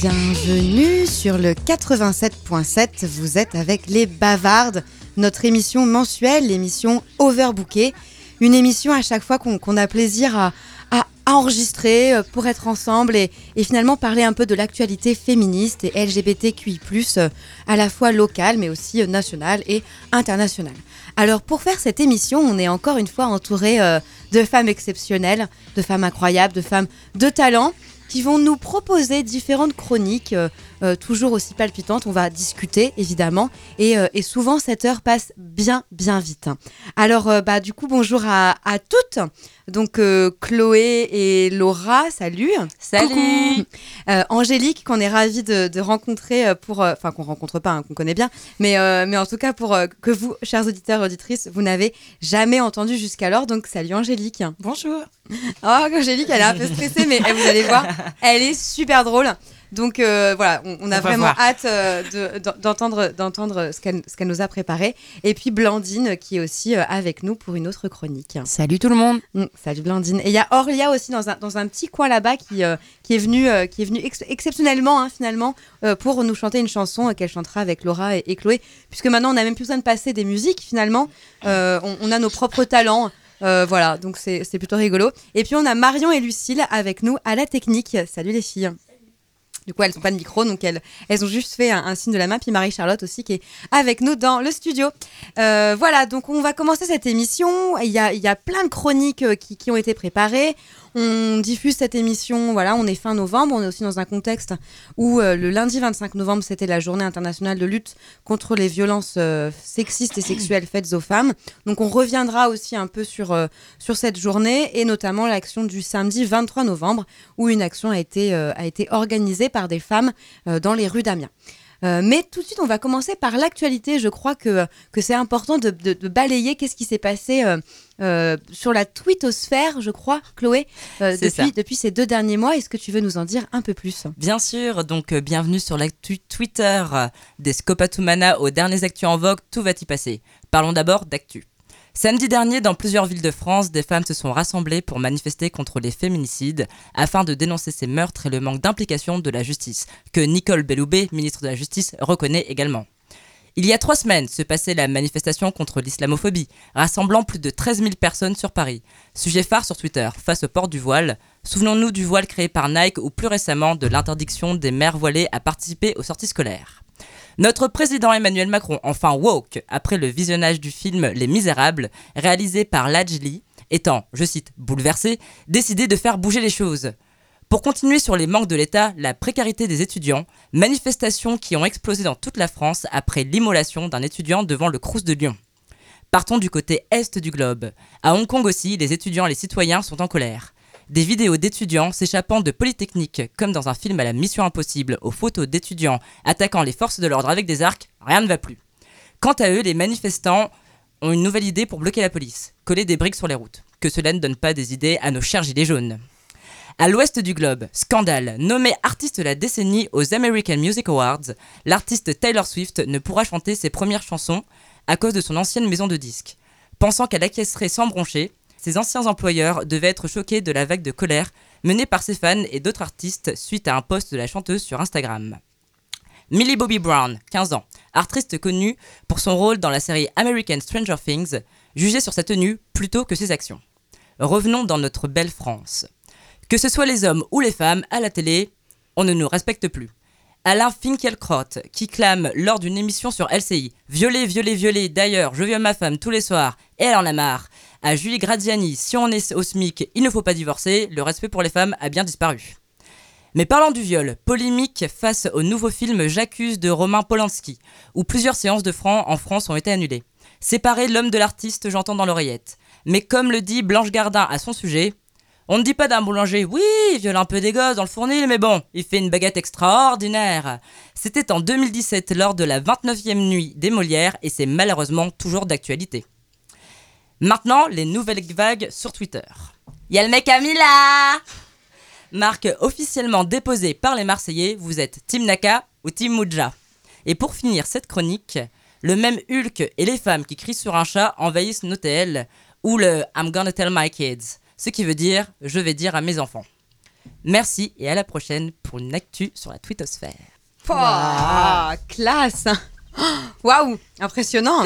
Et bienvenue sur le 87.7. Vous êtes avec les Bavardes, notre émission mensuelle, l'émission Overbookée. Une émission à chaque fois qu'on a plaisir à, enregistrer euh, pour être ensemble et, finalement parler un peu de l'actualité féministe et LGBTQI, euh, à la fois locale mais aussi euh, nationale et internationale. Alors pour faire cette émission, on est encore une fois entouré de femmes exceptionnelles, de femmes incroyables, de femmes de talent qui vont nous proposer différentes chroniques, euh, euh, toujours aussi palpitantes. On va discuter, évidemment. Et, euh, souvent, cette heure passe bien, bien vite. Alors, bah, du coup, bonjour à, toutes. Donc, Chloé et Laura, salut. Salut. Angélique, qu'on est ravis de, rencontrer pour. Enfin, qu'on rencontre pas, hein, qu'on connaît bien. Mais, mais en tout cas, pour que vous, chers auditeurs et auditrices, vous n'avez jamais entendu jusqu'alors. Donc, salut Angélique. Bonjour. Oh, Angélique, elle est un peu stressée, mais vous allez voir, elle est super drôle. Donc euh, voilà, on, a vraiment hâte euh, d'entendre d'entendre ce qu'elle nous a préparé. Et puis Blandine qui est aussi euh, avec nous pour une autre chronique. Salut tout le monde. Mm, salut Blandine. Et il y a Orlia aussi dans un, dans un petit coin là-bas qui, qui est venu qui est exceptionnellement hein, finalement pour nous chanter une chanson qu'elle chantera avec Laura et, Chloé. Puisque maintenant on n'a même plus besoin de passer des musiques finalement. On, on, a nos propres talents. Euh, voilà, donc c'est plutôt rigolo. Et puis on a Marion et Lucille avec nous à la technique. Salut les filles. Du coup, elles n'ont pas de micro, donc elles, ont juste fait un, signe de la main. Puis Marie-Charlotte aussi qui est avec nous dans le studio. Euh, voilà, donc on va commencer cette émission. Il y a, plein de chroniques euh, qui ont été préparées. On diffuse cette émission, voilà, on est fin novembre, on est aussi dans un contexte où euh, le lundi 25 novembre, c'était la journée internationale de lutte contre les violences euh, sexistes et sexuelles faites aux femmes. Donc on reviendra aussi un peu sur, euh, sur cette journée et notamment l'action du samedi 23 novembre où une action a été, a été organisée par des femmes dans les rues d'Amiens. Euh, mais tout de suite, on va commencer par l'actualité. Je crois que, que c'est important de, balayer qu'est-ce qui s'est passé euh, euh, sur la twittosphère, je crois, Chloé, depuis, depuis, ces deux derniers mois. Est-ce que tu veux nous en dire un peu plus? Bien sûr. Donc, bienvenue sur l'actu Twitter des Scopatumana aux derniers actus en vogue. Tout va y passer. Parlons d'abord d'actu. Samedi dernier, dans plusieurs villes de France, des femmes se sont rassemblées pour manifester contre les féminicides afin de dénoncer ces meurtres et le manque d'implication de la justice, que Nicole Belloubet, ministre de la Justice, reconnaît également. Il y a trois semaines se passait la manifestation contre l'islamophobie, rassemblant plus de 13 000 personnes sur Paris. Sujet phare sur Twitter, face au port du voile. Souvenons-nous du voile créé par Nike ou plus récemment de l'interdiction des mères voilées à participer aux sorties scolaires. Notre président Emmanuel Macron, enfin woke, après le visionnage du film Les Misérables, réalisé par Lajli, étant, je cite, bouleversé, décidé de faire bouger les choses. Pour continuer sur les manques de l'État, la précarité des étudiants, manifestations qui ont explosé dans toute la France après l'immolation d'un étudiant devant le Crous de Lyon. Partons du côté est du globe. À Hong Kong aussi, les étudiants et les citoyens sont en colère. Des vidéos d'étudiants s'échappant de Polytechnique, comme dans un film à la Mission Impossible, aux photos d'étudiants attaquant les forces de l'ordre avec des arcs, rien ne va plus. Quant à eux, les manifestants ont une nouvelle idée pour bloquer la police coller des briques sur les routes. Que cela ne donne pas des idées à nos chers gilets jaunes. À l'ouest du globe, scandale. Nommé artiste de la décennie aux American Music Awards, l'artiste Taylor Swift ne pourra chanter ses premières chansons à cause de son ancienne maison de disques. Pensant qu'elle acquiescerait sans broncher, ses anciens employeurs devaient être choqués de la vague de colère menée par ses fans et d'autres artistes suite à un post de la chanteuse sur Instagram. Millie Bobby Brown, 15 ans, artiste connue pour son rôle dans la série American Stranger Things, jugée sur sa tenue plutôt que ses actions. Revenons dans notre belle France. Que ce soit les hommes ou les femmes à la télé, on ne nous respecte plus. Alain Finkielkraut, qui clame lors d'une émission sur LCI Violer, violer, violer, d'ailleurs, je viole ma femme tous les soirs et elle en a marre à Julie Graziani, si on est au SMIC, il ne faut pas divorcer, le respect pour les femmes a bien disparu. Mais parlant du viol, polémique face au nouveau film J'accuse de Romain Polanski, où plusieurs séances de francs en France ont été annulées. Séparer l'homme de l'artiste, j'entends dans l'oreillette. Mais comme le dit Blanche Gardin à son sujet, on ne dit pas d'un boulanger, oui, il viole un peu des gosses dans le fournil, mais bon, il fait une baguette extraordinaire. C'était en 2017 lors de la 29e nuit des Molières et c'est malheureusement toujours d'actualité. Maintenant, les nouvelles vagues sur Twitter. Y a le mec Camilla Marque officiellement déposée par les Marseillais, vous êtes Team Naka ou Team Muja. Et pour finir cette chronique, le même Hulk et les femmes qui crient sur un chat envahissent nos TL, ou le I'm gonna tell my kids, ce qui veut dire je vais dire à mes enfants. Merci et à la prochaine pour une actu sur la twittosphère. Pouah, classe Waouh Impressionnant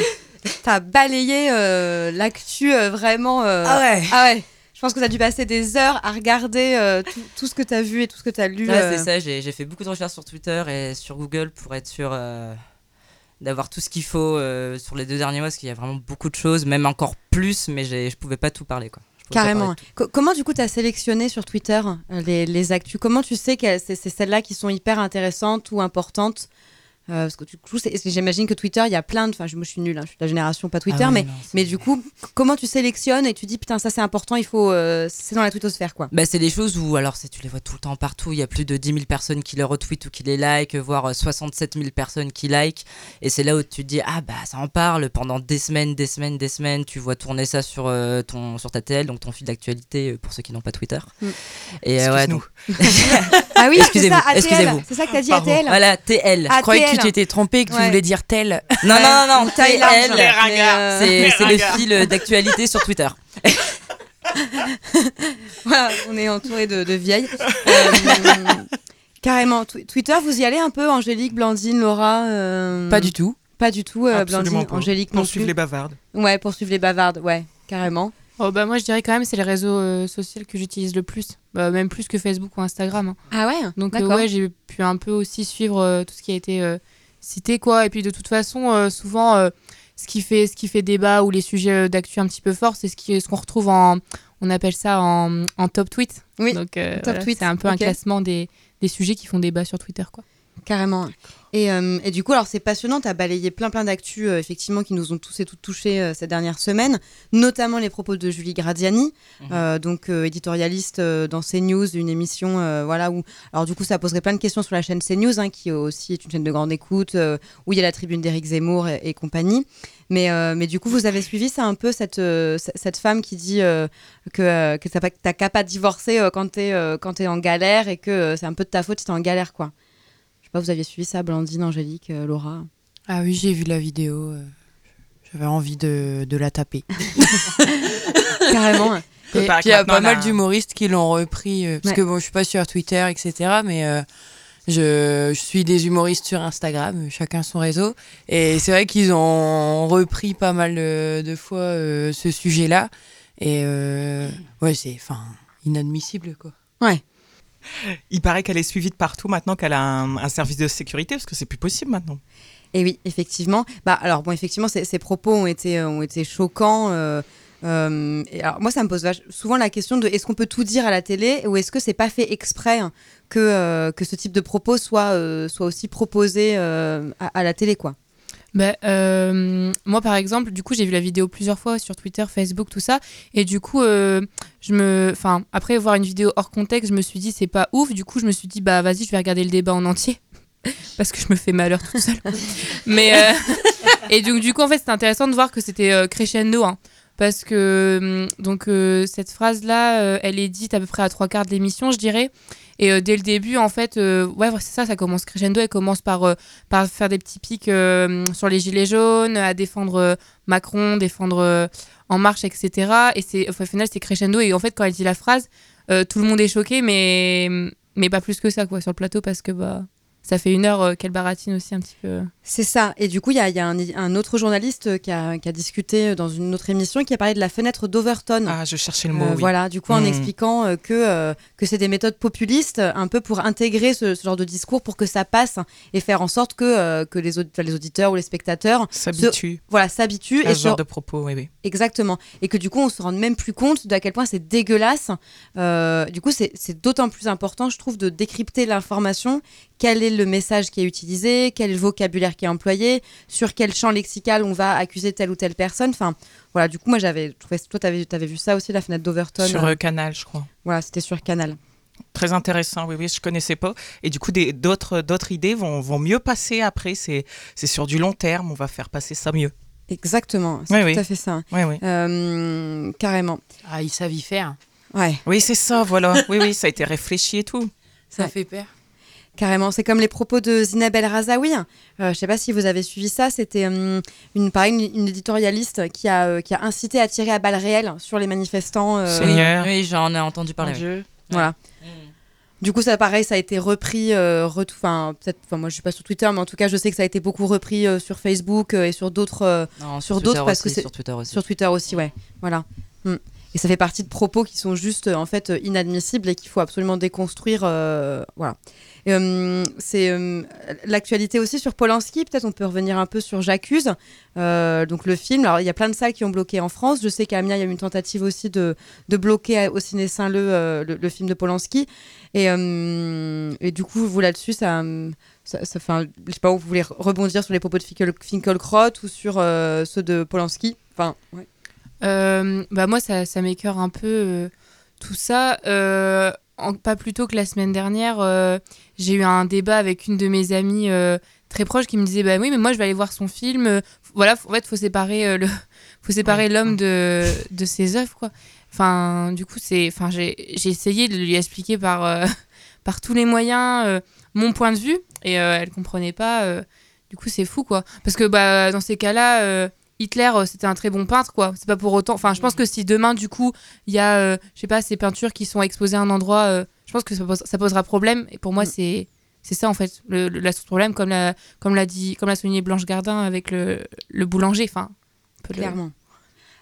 T'as balayé euh, l'actu euh, vraiment. euh, ouais Ah ouais Je pense que t'as dû passer des heures à regarder euh, tout, tout ce que t'as vu et tout ce que t'as lu. Ouais, c'est ça, j'ai fait beaucoup de recherches sur Twitter et sur Google pour être sûr d'avoir tout ce qu'il faut sur les deux derniers mois, parce qu'il y a vraiment beaucoup de choses, même encore plus, mais je pouvais pas tout parler. Quoi. Carrément. comment du coup t'as sélectionné sur Twitter les, les actus? Comment tu sais que c'est celles-là qui sont hyper intéressantes ou importantes? Euh, Parce que du coup, j'imagine que Twitter, il y a plein de. Enfin, je- moi je suis nulle, hein, je suis de la génération pas. Twitter, Ah ouais, mais, non, mais du coup, comment tu sélectionnes et tu dis putain, ça c'est important, il faut. euh, c'est dans la twittosphère quoi. Bah, c'est des choses où, alors, tu les vois tout le temps partout. Il y a plus de 10 000 personnes qui les retweetent ou qui les like, voire euh, 67 000 personnes qui like. Et c'est là où tu te dis, ah bah, ça en parle pendant des semaines, des semaines, des semaines. Tu vois tourner ça sur, euh, ton, sur ta TL, donc ton fil d'actualité euh, pour ceux qui n'ont pas Twitter. Mm. Et euh, ouais, donc, Ah oui, Excusez-vous, excusez-vous. C'est ça que t'as dit Pardon. ATL voilà, TL. Je croyais que tu t'étais trompé, que tu voulais dire tel. Non, non, non, non, ringards. euh, C'est le fil d'actualité sur Twitter. Voilà, on est entouré de, de vieilles. Euh, carrément. Tw- Twitter, vous y allez un peu, Angélique, Blandine, Laura euh, Pas du tout. Pas du tout, euh, Blandine, pas. Angélique Poursuivre les bavardes. Ouais, poursuivre les bavardes, ouais, carrément. Oh, bah, moi, je dirais quand même c'est les réseaux euh, sociaux que j'utilise le plus. Bah, même plus que Facebook ou Instagram. hein. Ah ouais? Donc, euh, D'accord. ouais, j'ai pu un peu aussi suivre euh, tout ce qui a été euh, cité, quoi. Et puis, de toute façon, euh, souvent, euh, ce, qui fait, ce qui fait débat ou les sujets euh, d'actu un petit peu forts, c'est ce qui- ce qu'on retrouve en. On appelle ça en, en top tweet. Oui, Donc, euh, top voilà, tweet, c'est un peu un ok. classement des, des sujets qui font débat sur Twitter, quoi. Carrément. Et, euh, et du coup, alors c'est passionnant, tu as balayé plein plein d'actus euh, effectivement qui nous ont tous et toutes touchés euh, ces dernières semaines, notamment les propos de Julie Gradiani, Mhm. euh, donc éditorialiste dans CNews, une émission voilà où alors du coup ça poserait plein de questions sur la chaîne CNews hein, qui aussi est une chaîne de grande écoute où il y a la tribune d'Éric Zemmour et, et compagnie. Mais, mais du coup, vous avez suivi ça un peu, cette, cette femme qui dit que, que t'as qu'à pas divorcer quand t'es quand t'es en galère et que c'est un peu de ta faute si t'es en galère, quoi. Vous aviez suivi ça, Blandine, Angélique, euh, Laura Ah oui, j'ai vu la vidéo. euh, J'avais envie de, de la taper. Carrément. Et puis il y a pas mal d'humoristes qui l'ont repris. euh, parce Ouais. que bon, je suis pas sur Twitter, etc. Mais euh, je, je suis des humoristes sur Instagram, chacun son réseau. Et c'est vrai qu'ils ont repris pas mal de fois euh, ce sujet-là. Et euh, ouais, c'est enfin inadmissible, quoi. Il paraît qu'elle est suivie de partout maintenant qu'elle a un, service de sécurité parce que c'est plus possible maintenant. Et oui, effectivement. Bah, alors, bon, effectivement, ces, propos ont été, euh, ont été choquants. euh, euh, alors, moi, ça me pose souvent la question de est-ce qu'on peut tout dire à la télé ou est-ce que c'est pas fait exprès hein, que, que ce type de propos soit, soit aussi proposé à, à la télé, quoi? Bah, euh, moi, par exemple, du coup, j'ai vu la vidéo plusieurs fois sur Twitter, Facebook, tout ça. Et du coup, euh, je me, enfin, après voir une vidéo hors contexte, je me suis dit, c'est pas ouf. Du coup, je me suis dit, bah, vas-y, je vais regarder le débat en entier. Parce que je me fais malheur toute seule. Mais, euh, et donc, du coup, en fait, c'était intéressant de voir que c'était crescendo. hein. Parce que, hum, donc, euh, cette phrase-là, euh, elle est dite à peu près à trois quarts de l'émission, je dirais. Et euh, dès le début, en fait, euh, ouais, c'est ça, ça commence crescendo. Elle commence par euh, par faire des petits pics sur les gilets jaunes, à défendre Macron, défendre En Marche, etc. Et c'est, enfin, au final, c'est crescendo. Et en fait, quand elle dit la phrase, tout le monde est choqué, mais, mais pas plus que ça, quoi, sur le plateau, parce que bah, ça fait une heure euh, qu'elle baratine aussi un petit peu. C'est ça. Et du coup, il y a, il y a un, un autre journaliste qui a, qui a discuté dans une autre émission qui a parlé de la fenêtre d'Overton. Ah, je cherchais le mot. Euh, oui. Voilà, du coup, en Mm. expliquant euh, que, euh, que c'est des méthodes populistes, euh, un peu pour intégrer ce, ce genre de discours pour que ça passe et faire en sorte que, euh, que les, aud- les auditeurs ou les spectateurs S'habitue voilà, s'habituent. à Et ce genre de propos. Oui, oui. Exactement. Et que du coup, on se rende même plus compte d'à quel point c'est dégueulasse. Euh, du coup, c'est c'est d'autant plus important, je trouve, de décrypter l'information. Quel est le message qui est utilisé Quel vocabulaire qui est employé Sur quel champ lexical on va accuser telle ou telle personne Enfin, voilà, du coup, moi, j'avais trouvé... Toi, t'avais avais vu ça aussi, la fenêtre d'Overton Sur euh, euh, Canal, je crois. Voilà, c'était sur Canal. Très intéressant, oui, oui, je connaissais pas. Et du coup, d'autres d'autres idées vont, vont mieux passer après. C'est c'est sur du long terme, on va faire passer ça mieux. Exactement, c'est Oui, tout oui. à fait ça. Oui, oui. Euh, carrément. Ah, ils savent y faire. Ouais, Oui, c'est ça, voilà. Oui, oui, ça a été réfléchi et tout. Ça Ouais. fait peur. Carrément. C'est comme les propos de Zineb El Razaoui. Euh, je sais pas si vous avez suivi ça. C'était hum, une, pareil, une, une éditorialiste qui a, euh, qui a incité à tirer à balles réelles sur les manifestants. euh, Seigneur. Oui, j'en ai entendu parler. Dieu. Voilà. Mm. Du coup, ça pareil, ça a été repris, euh, retou- enfin peut-être, enfin moi je suis pas sur Twitter, mais en tout cas je sais que ça a été beaucoup repris euh, sur Facebook euh, et sur d'autres, euh, Non, Sur Twitter d'autres, parce que c'est- sur Twitter aussi. sur Twitter aussi, ouais, voilà. Mm. Et ça fait partie de propos qui sont juste en fait inadmissibles et qu'il faut absolument déconstruire, euh, voilà. Euh, c'est euh, l'actualité aussi sur Polanski. Peut-être on peut revenir un peu sur J'accuse, euh, donc le film. Alors il y a plein de salles qui ont bloqué en France. Je sais qu'à Amiens il y a eu une tentative aussi de, de bloquer au ciné Saint-Leu le, le film de Polanski. Et, du coup vous là-dessus ça, ça, ça fait un- je sais pas où vous voulez rebondir sur les propos de Finkel, Finkelkraut ou sur ceux de Polanski? Enfin, bah moi, ça, ça un peu tout ça. En- pas plus tôt que la semaine dernière, euh, j'ai eu un débat avec une de mes amies euh, très proche qui me disait bah oui, mais moi je vais aller voir son film. Euh, Voilà, en fait, faut séparer le, faut séparer l'homme de, de ses œuvres quoi. Enfin, du coup, c'est, enfin, j'ai j'ai essayé de lui expliquer par par tous les moyens mon point de vue et elle comprenait pas. du coup, c'est fou quoi. Parce que bah dans ces cas-là. euh, Hitler, euh, c'était un très bon peintre, quoi. C'est pas pour autant. Enfin, je pense que si demain, du coup, il y a, euh, je sais pas, ces peintures qui sont exposées à un endroit, euh, je pense que ça, pose- ça posera problème. Et pour moi, Mm. c'est c'est ça en fait, le, le, la source problème, comme l'a comme l'a dit, comme l'a souligné Blanche Gardin avec le, le boulanger. Enfin, le- Clairement.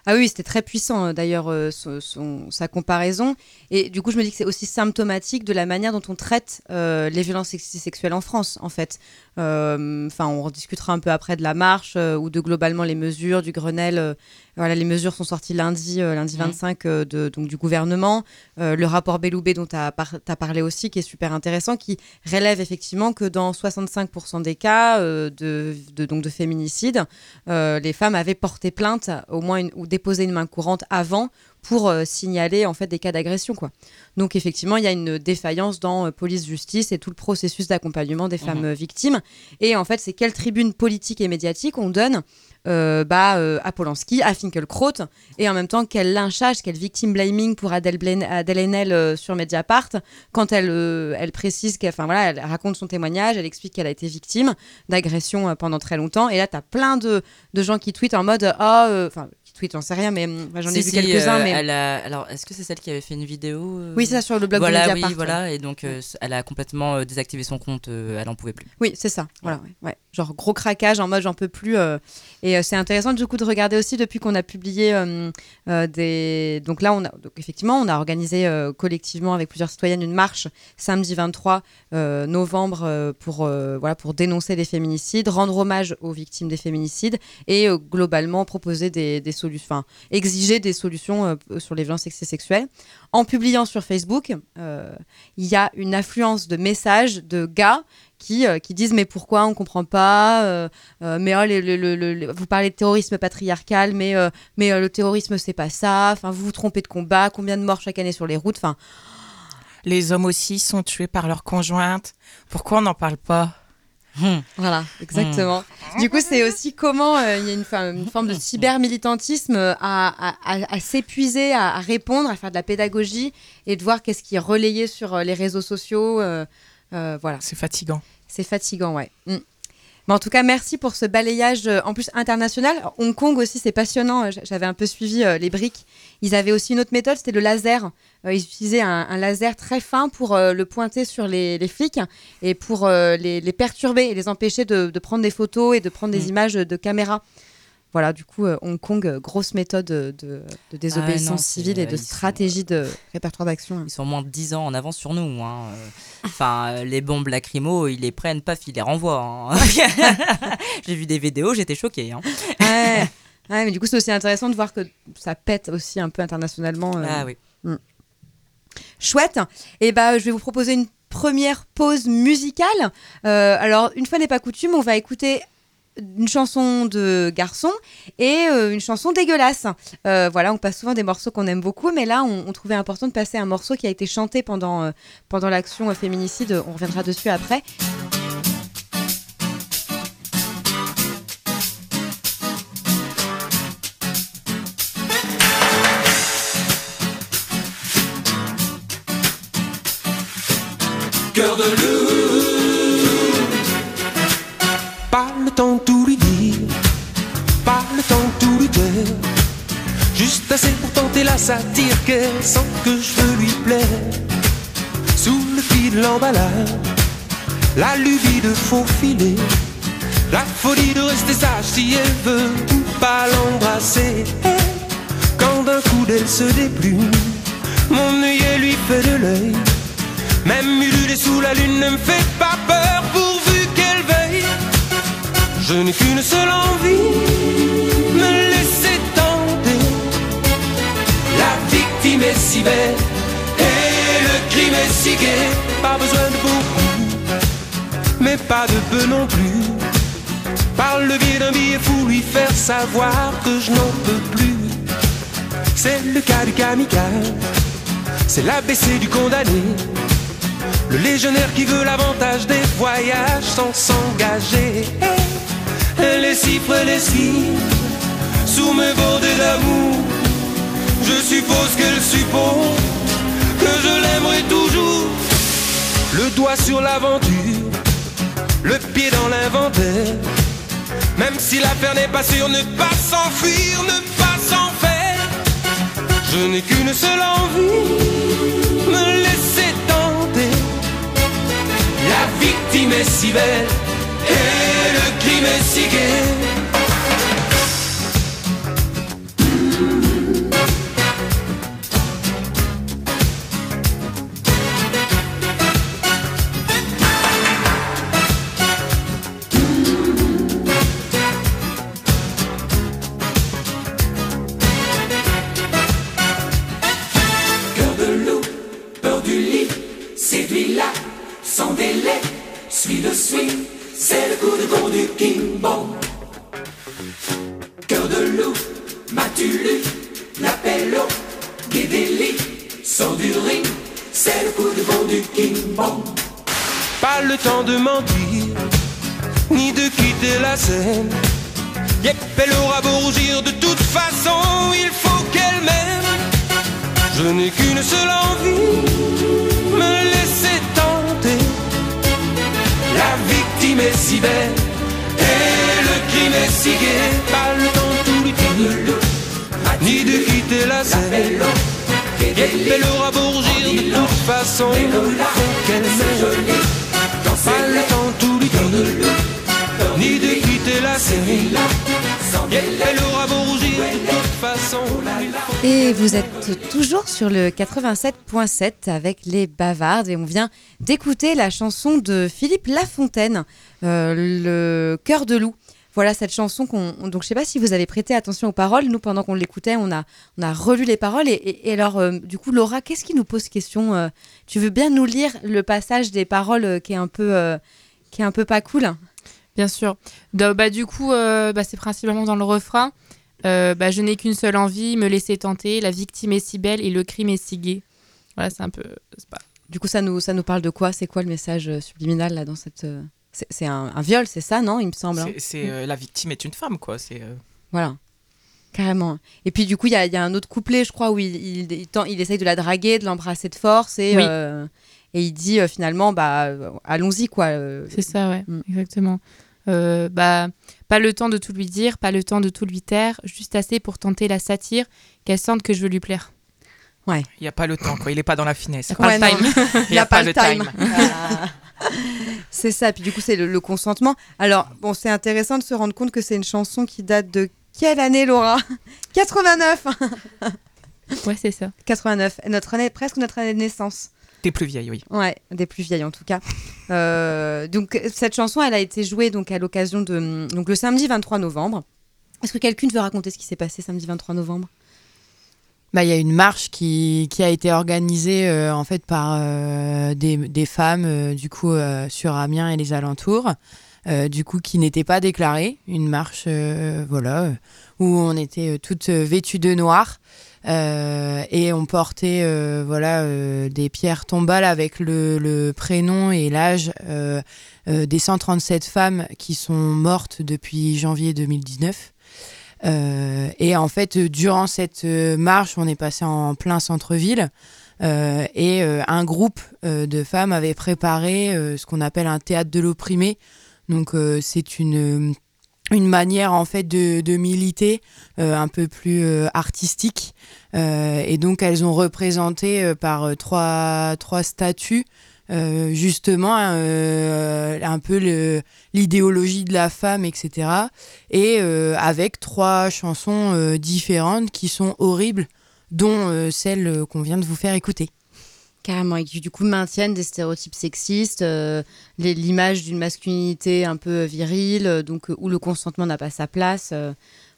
Ah oui, c'était très puissant d'ailleurs euh, son- son- sa comparaison. Et du coup, je me dis que c'est aussi symptomatique de la manière dont on traite euh, les violences sexistes sexuelles en France, en fait. Euh, Enfin, on rediscutera un peu après de la marche euh, ou de globalement les mesures du Grenelle. euh, voilà, les mesures sont sorties lundi, lundi Mhm. 25 euh, de, donc, du gouvernement. Le rapport Belloubet dont tu as, parlé aussi, qui est super intéressant, qui relève effectivement que dans 65% des cas de, de, donc de féminicide, les femmes avaient porté plainte au moins une- ou déposé une main courante avant pour euh, signaler en fait des cas d'agression quoi. Donc effectivement, il y a une défaillance dans euh, police justice et tout le processus d'accompagnement des femmes Mhm. euh, victimes et en fait, c'est quelle tribune politique et médiatique on donne bah, à Polanski, à Finkelkraut, et en même temps quel lynchage, quel victim blaming pour Adèle, Blaine- Adèle Haenel sur Mediapart, quand elle, elle précise qu'elle enfin, voilà, elle raconte son témoignage, elle explique qu'elle a été victime d'agression pendant très longtemps, et là, tu as plein de, de gens qui tweetent en mode Ah, enfin, tweetent, j'en sais rien, mais enfin, j'en ai vu si, quelques-uns, euh, mais. elle a- Alors, est-ce que c'est celle qui avait fait une vidéo euh, Oui, c'est ça sur le blog voilà, de Mediapart. oui, voilà, et donc euh, elle a complètement euh, désactivé son compte, euh, elle en pouvait plus. Oui, c'est ça. Voilà, ouais, ouais. Genre gros craquage en mode j'en peux plus. euh, et euh, c'est intéressant du coup de regarder aussi depuis qu'on a publié euh, euh, des. Donc là, on a donc, effectivement, on a organisé euh, collectivement avec plusieurs citoyennes une marche samedi 23 euh, novembre euh, pour euh, voilà pour dénoncer les féminicides, rendre hommage aux victimes des féminicides et euh, globalement proposer des, des solutions, enfin exiger des solutions euh, sur les violences sexuelles. En publiant sur Facebook, euh, il y a une affluence de messages de gars qui, euh, qui disent mais pourquoi on comprend pas mais oh, vous parlez de terrorisme patriarcal mais mais le terrorisme c'est pas ça enfin vous vous trompez de combat combien de morts chaque année sur les routes? Enfin Les hommes aussi sont tués par leur conjointe. Pourquoi on n'en parle pas? Voilà exactement du coup c'est aussi comment euh, il y a une, forme de cyber militantisme à, à- à- à s'épuiser à, à répondre à faire de la pédagogie et de voir qu'est-ce qui est relayé sur euh, les réseaux sociaux euh, euh, voilà C'est fatigant. C'est fatigant, ouais. Mm. Mais en tout cas, merci pour ce balayage euh, en plus international. Alors, Hong Kong aussi, c'est passionnant. Euh, J'avais un peu suivi euh, les briques. Ils avaient aussi une autre méthode, c'était le laser. Euh, ils utilisaient un, un laser très fin pour euh, le pointer sur les, les flics et pour les, les perturber et les empêcher de, de prendre des photos et de prendre des Mm. images de caméra. Voilà, du coup, euh, Hong Kong, euh, grosse méthode de, de- de désobéissance Ah non, civile et de sont, stratégie de répertoire d'action. hein. Ils sont moins 10 ans en avance sur nous. hein. Euh, Enfin, euh, les bombes lacrymo, ils les prennent, paf, ils les renvoient. hein. J'ai vu des vidéos, j'étais choquée. hein. Ouais. Ouais, mais du coup, c'est aussi intéressant de voir que ça pète aussi un peu internationalement. euh, Ah oui. Chouette. Et bah, je vais vous proposer une première pause musicale. Euh, alors, une fois n'est pas coutume, on va écouter une chanson de garçon et euh, une chanson dégueulasse. Euh, voilà, on passe souvent des morceaux qu'on aime beaucoup, mais là, on, trouvait important de passer un morceau qui a été chanté pendant, euh, l'action féminicide. On reviendra dessus après. Cœur temps tout lui dire, pas le temps tout lui taire. Juste assez pour tenter la satire qu'elle sent que je veux lui plaire. Sous le fil de l'emballage, la lubie de faufiler, la folie de rester sage si elle veut ou pas l'embrasser. Quand d'un coup d'elle se déplume, mon œillet lui fait de l'œil. Même ululer sous la lune ne me fait pas peur veille. Je n'ai qu'une seule envie, me laisser tenter. La victime est si belle et le crime est si gai. Pas besoin de beaucoup, mais pas de peu non plus. Par le biais d'un billet fou, lui faire savoir que je n'en peux plus. C'est le cas du kamikaze, c'est l'ABC du condamné. Le légionnaire qui veut l'avantage des voyages sans s'engager. Les cifre, les cifre, sous mes bordées d'amour. Je suppose qu'elle suppose que je l'aimerai toujours. Le doigt sur l'aventure, le pied dans l'inventaire. Même si l'affaire n'est pas sûre, ne pas s'enfuir, ne pas s'en faire. Je n'ai qu'une seule envie, me laisser tenter. La victime est si belle et le crime est si gai. Pas le temps de tout lui dire, ni de quitter la scène. De toute façon, qu'elle. Pas le temps tout ni de quitter la scène. Faut Et vous êtes toujours sur le 87.7 avec les bavardes et on vient d'écouter la chanson de Philippe Lafontaine, euh, Le cœur de loup. Voilà cette chanson qu'on. Donc je sais pas si vous avez prêté attention aux paroles. Nous, pendant qu'on l'écoutait, on a, on a relu les paroles. Et, et- et alors, euh, du coup, Laura, qu'est-ce qui nous pose question euh, Tu veux bien nous lire le passage des paroles euh, qui est un peu, qui est un peu pas cool? Bien sûr. De- bah, du coup, bah, c'est principalement dans le refrain. Bah, je n'ai qu'une seule envie, me laisser tenter. La victime est si belle et le crime est si gai. Voilà, c'est un peu. pas- Du coup, ça nous, ça nous parle de quoi? C'est quoi le message subliminal là dans cette. C'est un, un viol, c'est ça, non Il me semble. hein C'est- euh, la victime est une femme, quoi. C'est euh, Voilà. Carrément. Et puis du coup, il y a, y a un autre couplet, je crois, où il, il, il, tend- il essaye de la draguer, de l'embrasser de force, et, Oui. euh, et il dit euh, finalement, bah, allons-y, quoi. C'est ça, ouais, Mm. exactement. Euh, bah, pas le temps de tout lui dire, pas le temps de tout lui taire, juste assez pour tenter la satire, qu'elle sente que je veux lui plaire. il n'y a pas le temps, quoi. Il n'est pas dans la finesse. Prend Ouais, le non, time. Il n'y a, pas, le time. c'est ça. Puis du coup, c'est le, le consentement. Alors, bon, c'est intéressant de se rendre compte que c'est une chanson qui date de quelle année, Laura? 89 Ouais, c'est ça. 89. Notre année, presque notre année de naissance. T'es plus vieille, oui. Ouais, des plus vieilles en tout cas. Euh, donc cette chanson, elle a été jouée donc à l'occasion de donc le samedi 23 novembre. Est-ce que quelqu'un veut raconter ce qui s'est passé samedi 23 novembre? Bah, il y a une marche qui, a été organisée euh, en fait par euh, des, femmes euh, du coup sur Amiens et les alentours, du coup qui n'était pas déclarée, une marche voilà où on était toutes vêtues de noir et on portait voilà des pierres tombales avec le, le prénom et l'âge des 137 femmes qui sont mortes depuis janvier 2019. Euh, et en fait, euh, durant cette euh, marche, on est passé en plein centre-ville. et un groupe de femmes avait préparé ce qu'on appelle un théâtre de l'opprimé. Donc, c'est une, une manière en fait de, de militer un peu plus artistique et donc elles ont représenté par trois trois statues euh, justement euh, un peu l'idéologie de la femme etc et euh, avec trois chansons différentes qui sont horribles dont celle qu'on vient de vous faire écouter Carrément, et qui du coup maintiennent des stéréotypes sexistes, l'image d'une masculinité un peu virile, donc où le consentement n'a pas sa place.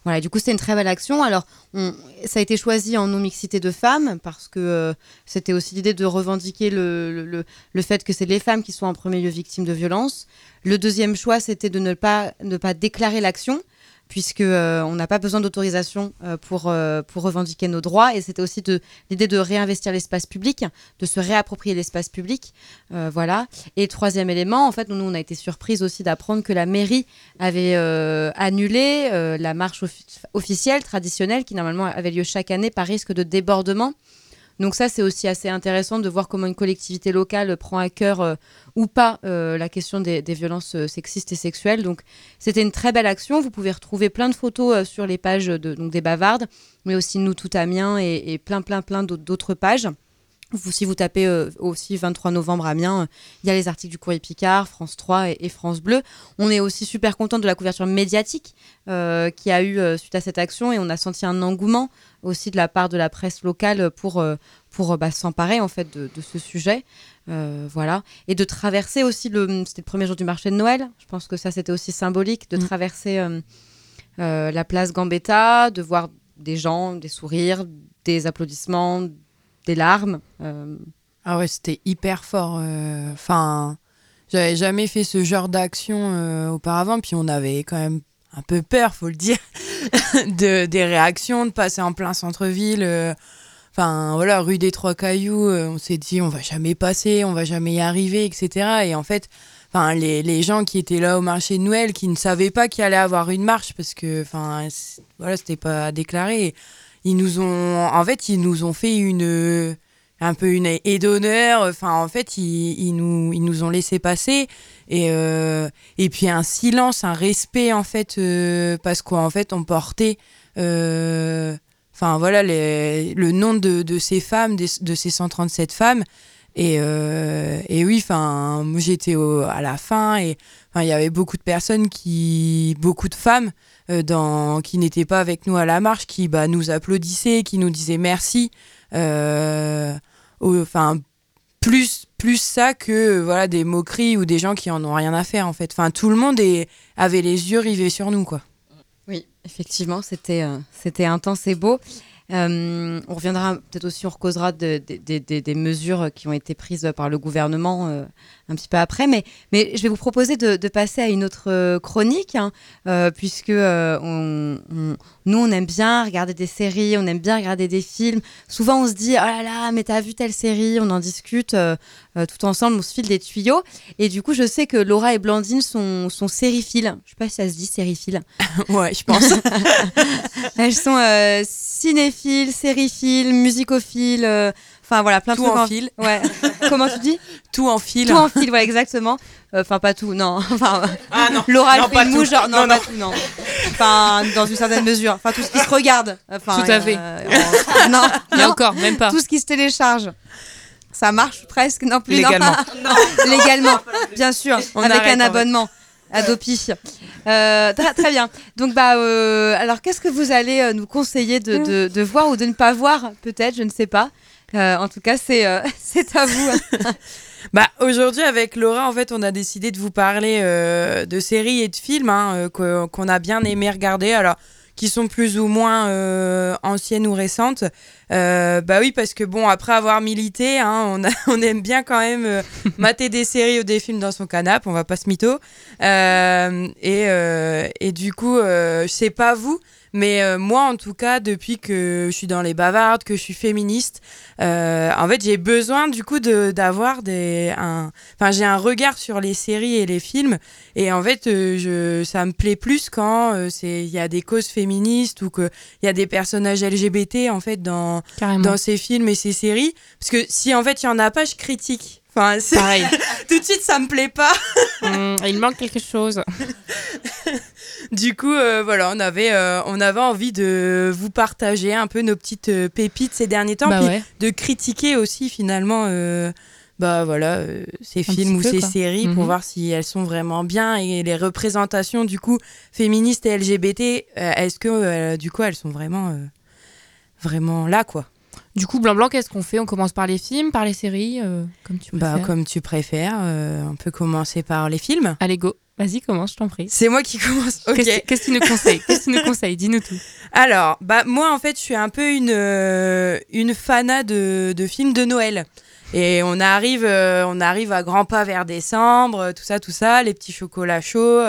Voilà, du coup, c'était une très belle action. Alors, ça a été choisi en non-mixité de femmes parce que euh, c'était aussi l'idée de revendiquer le, le- le- le fait que c'est les femmes qui sont en premier lieu victimes de violences. Le deuxième choix, c'était de ne pas, ne pas déclarer l'action puisque euh, on n'a pas besoin d'autorisation euh, pour, euh, pour revendiquer nos droits. Et c'était aussi l'idée de réinvestir l'espace public, de se réapproprier l'espace public. Voilà. Et troisième élément, en fait, nous, on a été surprise aussi d'apprendre que la mairie avait annulé la marche offi- officielle, traditionnelle, qui normalement avait lieu chaque année par risque de débordement. Donc ça, c'est aussi assez intéressant de voir comment une collectivité locale prend à cœur euh, ou pas euh, la question des, violences euh, sexistes et sexuelles. Donc c'était une très belle action. Vous pouvez retrouver plein de photos sur les pages donc des bavardes, mais aussi Nous Tout Amiens et, et plein, plein, plein d'autres pages. Vous, si vous tapez euh, aussi 23 novembre Amiens, euh, il y a les articles du Courrier Picard, France 3 et, et France Bleu. On est aussi super content de la couverture médiatique euh, qui a eu euh, suite à cette action et on a senti un engouement aussi de la part de la presse locale pour, euh, pour euh, bah, s'emparer en fait de, de ce sujet. Voilà. Et de traverser aussi le. C'était le premier jour du marché de Noël. Je pense que ça, c'était aussi symbolique de Mm. traverser la place Gambetta, de voir des gens, des sourires, des applaudissements, des larmes. Euh, Ah ouais, c'était hyper fort. euh, Enfin, j'avais jamais fait ce genre d'action euh, auparavant, puis on avait quand même un peu peur, faut le dire, de, des réactions, de passer en plein centre-ville. Enfin, voilà, rue des Trois Cailloux, on s'est dit, on va jamais passer, on va jamais y arriver, etc. Et en fait, enfin, les, les gens qui étaient là au marché de Noël, qui ne savaient pas qu'il allait avoir une marche, parce que, enfin, voilà, c'était pas déclaré. Ils nous ont, en fait, ils nous ont fait une, un peu une aide d'honneur. Enfin, en fait, ils, ils nous, ils nous ont laissé passer. Et, euh, et puis un silence, un respect, en fait, euh, parce qu'en fait, on portait. euh, Enfin, voilà, les- le nom de, de ces femmes, des- de ces 137 femmes. Et, euh, et oui, enfin, j'étais à la fin et il y avait beaucoup de personnes qui, beaucoup de femmes dans, qui n'étaient pas avec nous à la marche, qui bah, nous applaudissaient, qui nous disaient merci. Euh, Enfin, plus, plus ça que euh, voilà des moqueries ou des gens qui en ont rien à faire en fait. Enfin, tout le monde avait les yeux rivés sur nous quoi. Oui, effectivement, c'était euh, c'était intense et beau. Euh, on reviendra peut-être aussi, on recausera de- de- de- de- des mesures qui ont été prises par le gouvernement euh, un petit peu après. Mais, mais je vais vous proposer de, passer à une autre euh, chronique, hein, puisque on- on- nous, on aime bien regarder des séries, on aime bien regarder des films. Souvent, on se dit, oh là là, mais t'as vu telle série On en discute euh, euh, tout ensemble, on se file des tuyaux. Et du coup, je sais que Laura et Blandine sont, sont sériphiles. Je sais pas si ça se dit sériphiles. ouais, je pense. Elles sont euh, cinéphiles, sériphiles, musicophiles, euh, enfin voilà, plein de tout trucs en fil, Ouais. Comment tu dis tout en fil. Tout en fil, voilà, exactement. Euh, Enfin, pas tout, non. Enfin, Ah non. Laura, Non, elle fait une genre, non, Non, pas non. tout, non. Enfin, dans une certaine mesure. Enfin, tout ce qui se regarde. Enfin, Tout à fait. euh, non, non, encore, même pas. tout ce qui se télécharge. Ça marche presque, non plus. non. Légalement. Légalement, bien sûr, On avec un abonnement. Adopi. Euh, très, bien. Donc, bah, euh, alors, qu'est-ce que vous allez euh, nous conseiller de, voir ou de ne pas voir Peut-être, je ne sais pas. En tout cas, c'est c'est à vous. Bah, aujourd'hui, avec Laura, en fait, on a décidé de vous parler de séries et de films hein, qu'on a bien aimé regarder. Alors, qui sont plus ou moins euh, anciennes ou récentes. Euh, bah oui, parce que bon, après avoir milité, hein, on, a- on aime bien quand même euh, mater des séries ou des films dans son canapé, on va pas se mytho. Euh, et, et du coup, je sais pas vous, mais euh, moi, en tout cas, depuis que je suis dans les bavardes, que je suis féministe, euh, en fait, j'ai besoin du coup de- d'avoir des, un, enfin, j'ai un regard sur les séries et les films, et en fait, euh, je, ça me plaît plus quand il y a des causes féministes ou que il y a des personnages LGBT en fait dans Carrément. dans ces films et ces séries, parce que si en fait il y en a pas, je critique. Enfin, c'est- Pareil. tout de suite, ça me plaît pas. Hum, il manque quelque chose. du coup, euh, voilà, on avait, euh, on avait envie de vous partager un peu nos petites euh, pépites ces derniers temps, Bah puis ouais. de critiquer aussi finalement, bah voilà, ces Un films ou peu, ces quoi. séries pour Mhm. voir si elles sont vraiment bien et les représentations du coup féministes et LGBT, est-ce que du coup elles sont vraiment, vraiment là quoi Du coup, Blanc Blanc, qu'est-ce qu'on fait? On commence par les films, par les séries, euh, comme tu Bah préfères. comme tu préfères, euh, on peut commencer par les films. Allez, go. Vas-y, commence, je t'en prie. C'est moi qui commence. Ok. Qu'est-ce que tu nous conseilles Qu'est-ce que tu nous conseilles Dis-nous tout. Alors, bah moi en fait, je suis un peu une euh, une fana de, de films de Noël. Et on arrive euh, on arrive à grands pas vers décembre, euh, tout ça tout ça, les petits chocolats chauds.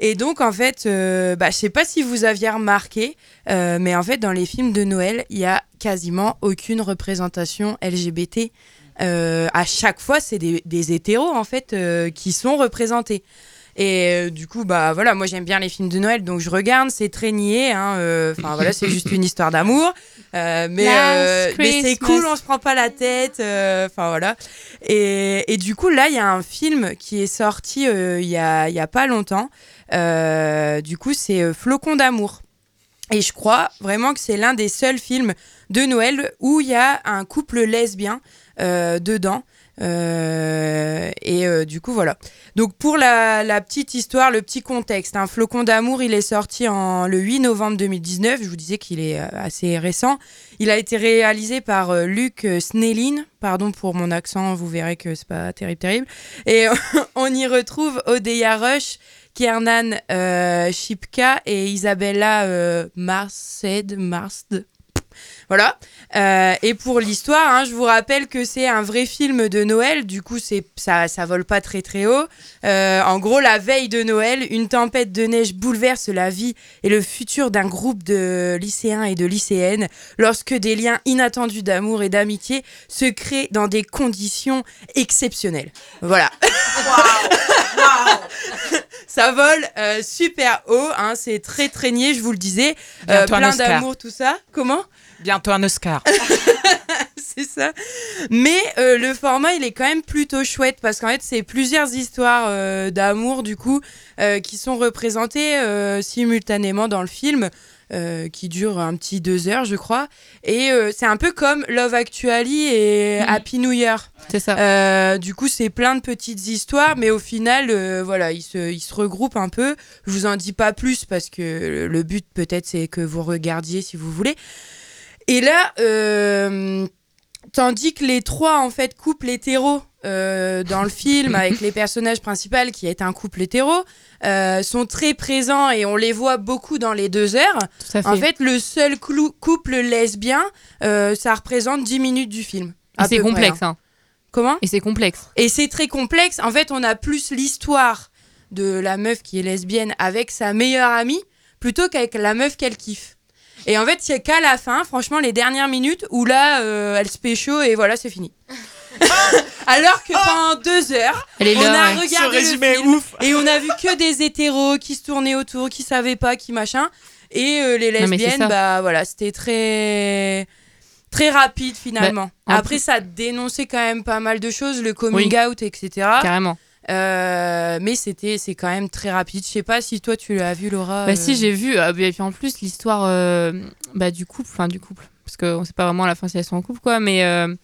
Et donc en fait, euh, bah je sais pas si vous aviez remarqué, euh, mais en fait dans les films de Noël, il y a quasiment aucune représentation LGBT. Euh, à chaque fois, c'est des, des hétéros en fait euh, qui sont représentés. Et du coup, bah voilà, moi j'aime bien les films de Noël, donc je regarde, c'est très niais. hein, Enfin voilà, c'est juste une histoire d'amour. Mais c'est cool, on se prend pas la tête. Enfin voilà. Et, et du coup, là, il y a un film qui est sorti il y, a, y a pas longtemps. Euh, du coup, c'est euh, Flocon d'amour. Et je crois vraiment que c'est l'un des seuls films de Noël où il y a un couple lesbien euh, dedans. Et du coup, voilà. Donc, pour la, petite histoire, le petit contexte, un flocon d'amour, il est sorti en, le 8 novembre 2019. Je vous disais qu'il est assez récent. Il a été réalisé par Luc Snellin. Pardon pour mon accent, vous verrez que c'est pas terrible, terrible. Et on y retrouve Odeya Rush, Kiernan euh, Shipka et Isabella euh, Marsed. Marsd. Voilà. Euh, et pour l'histoire, hein, je vous rappelle que c'est un vrai film de Noël. Du coup, c'est ça, ça vole pas très très haut. Euh, en gros, la veille de Noël, une tempête de neige bouleverse la vie et le futur d'un groupe de lycéens et de lycéennes lorsque des liens inattendus d'amour et d'amitié se créent dans des conditions exceptionnelles. Voilà. ça vole euh, super haut, hein, c'est très traîné, je vous le disais. Plein d'amour, tout ça. Comment? Bientôt un Oscar. c'est ça. Mais euh, le format, il est quand même plutôt chouette parce qu'en fait, c'est plusieurs histoires euh, d'amour, du coup, euh, qui sont représentées simultanément dans le film. qui dure un petit deux heures, je crois. Et c'est un peu comme Love Actually et. Happy New Year. C'est ça. Du coup, c'est plein de petites histoires, mais au final, voilà, ils se, ils se regroupent un peu. Je vous en dis pas plus parce que le but, peut-être, c'est que vous regardiez si vous voulez. Et là, euh, tandis que les trois, en fait, couples hétéros euh, dans le film, avec les personnages principaux qui est un couple hétéro, euh, sont très présents et on les voit beaucoup dans les deux heures. Fait. En fait, le seul couple lesbien, ça représente 10 minutes du film. C'est près, complexe. hein. hein. Comment? Et c'est complexe. et c'est très complexe. En fait, on a plus l'histoire de la meuf qui est lesbienne avec sa meilleure amie plutôt qu'avec la meuf qu'elle kiffe. Et en fait, c'est qu'à la fin, franchement, les dernières minutes où là, euh, elle se pécho et voilà, c'est fini. Alors que pendant deux heures, Elle est on a ouais. regardé le film et on a vu que des hétéros qui se tournaient autour, qui savaient pas, qui machin. Et euh, les lesbiennes, bah voilà, c'était très très rapide finalement. Bah, Après, ça dénonçait quand même pas mal de choses, le coming Oui. out, etc. Carrément. Euh, mais c'était c'est quand même très rapide. Je sais pas si toi tu l'as vu, Laura. Bah euh, si j'ai vu, euh, et puis en plus l'histoire euh, bah, du couple, enfin du couple, parce qu'on sait pas vraiment à la fin si elles sont en couple quoi, mais euh,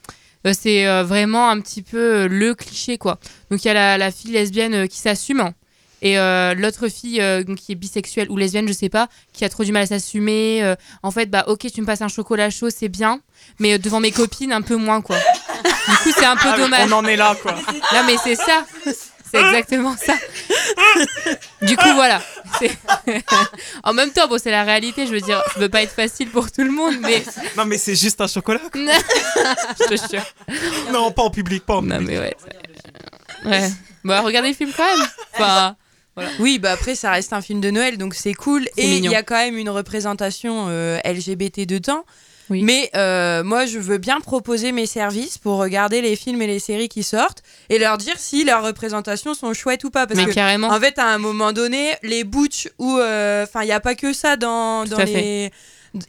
euh, c'est euh, vraiment un petit peu euh, le cliché quoi. Donc il y a la, la fille lesbienne euh, qui s'assume et euh, l'autre fille euh, qui est bisexuelle ou lesbienne je sais pas, qui a trop du mal à s'assumer. euh, en fait bah ok tu me passes un chocolat chaud c'est bien, mais euh, devant mes copines un peu moins quoi. Du coup c'est un peu dommage. On en est là, quoi. Non, mais c'est ça. C'est exactement ça. Du coup, voilà. En même temps, bon, c'est la réalité. Je veux dire, ça peut pas être facile pour tout le monde, mais. Non, mais c'est juste un chocolat. quoi. je te jure. Non, pas en public, pas en Non, public. mais ouais. Bah, regardez le film quand même. Enfin, Oui, bah après ça reste un film de Noël, donc c'est cool. Et il y a quand même une représentation euh, LGBT dedans. Oui. Mais euh, moi, je veux bien proposer mes services pour regarder les films et les séries qui sortent et leur dire si leurs représentations sont chouettes ou pas. Parce mais que carrément. En fait, à un moment donné, les butch ou enfin, il n'y a pas que ça dans, dans les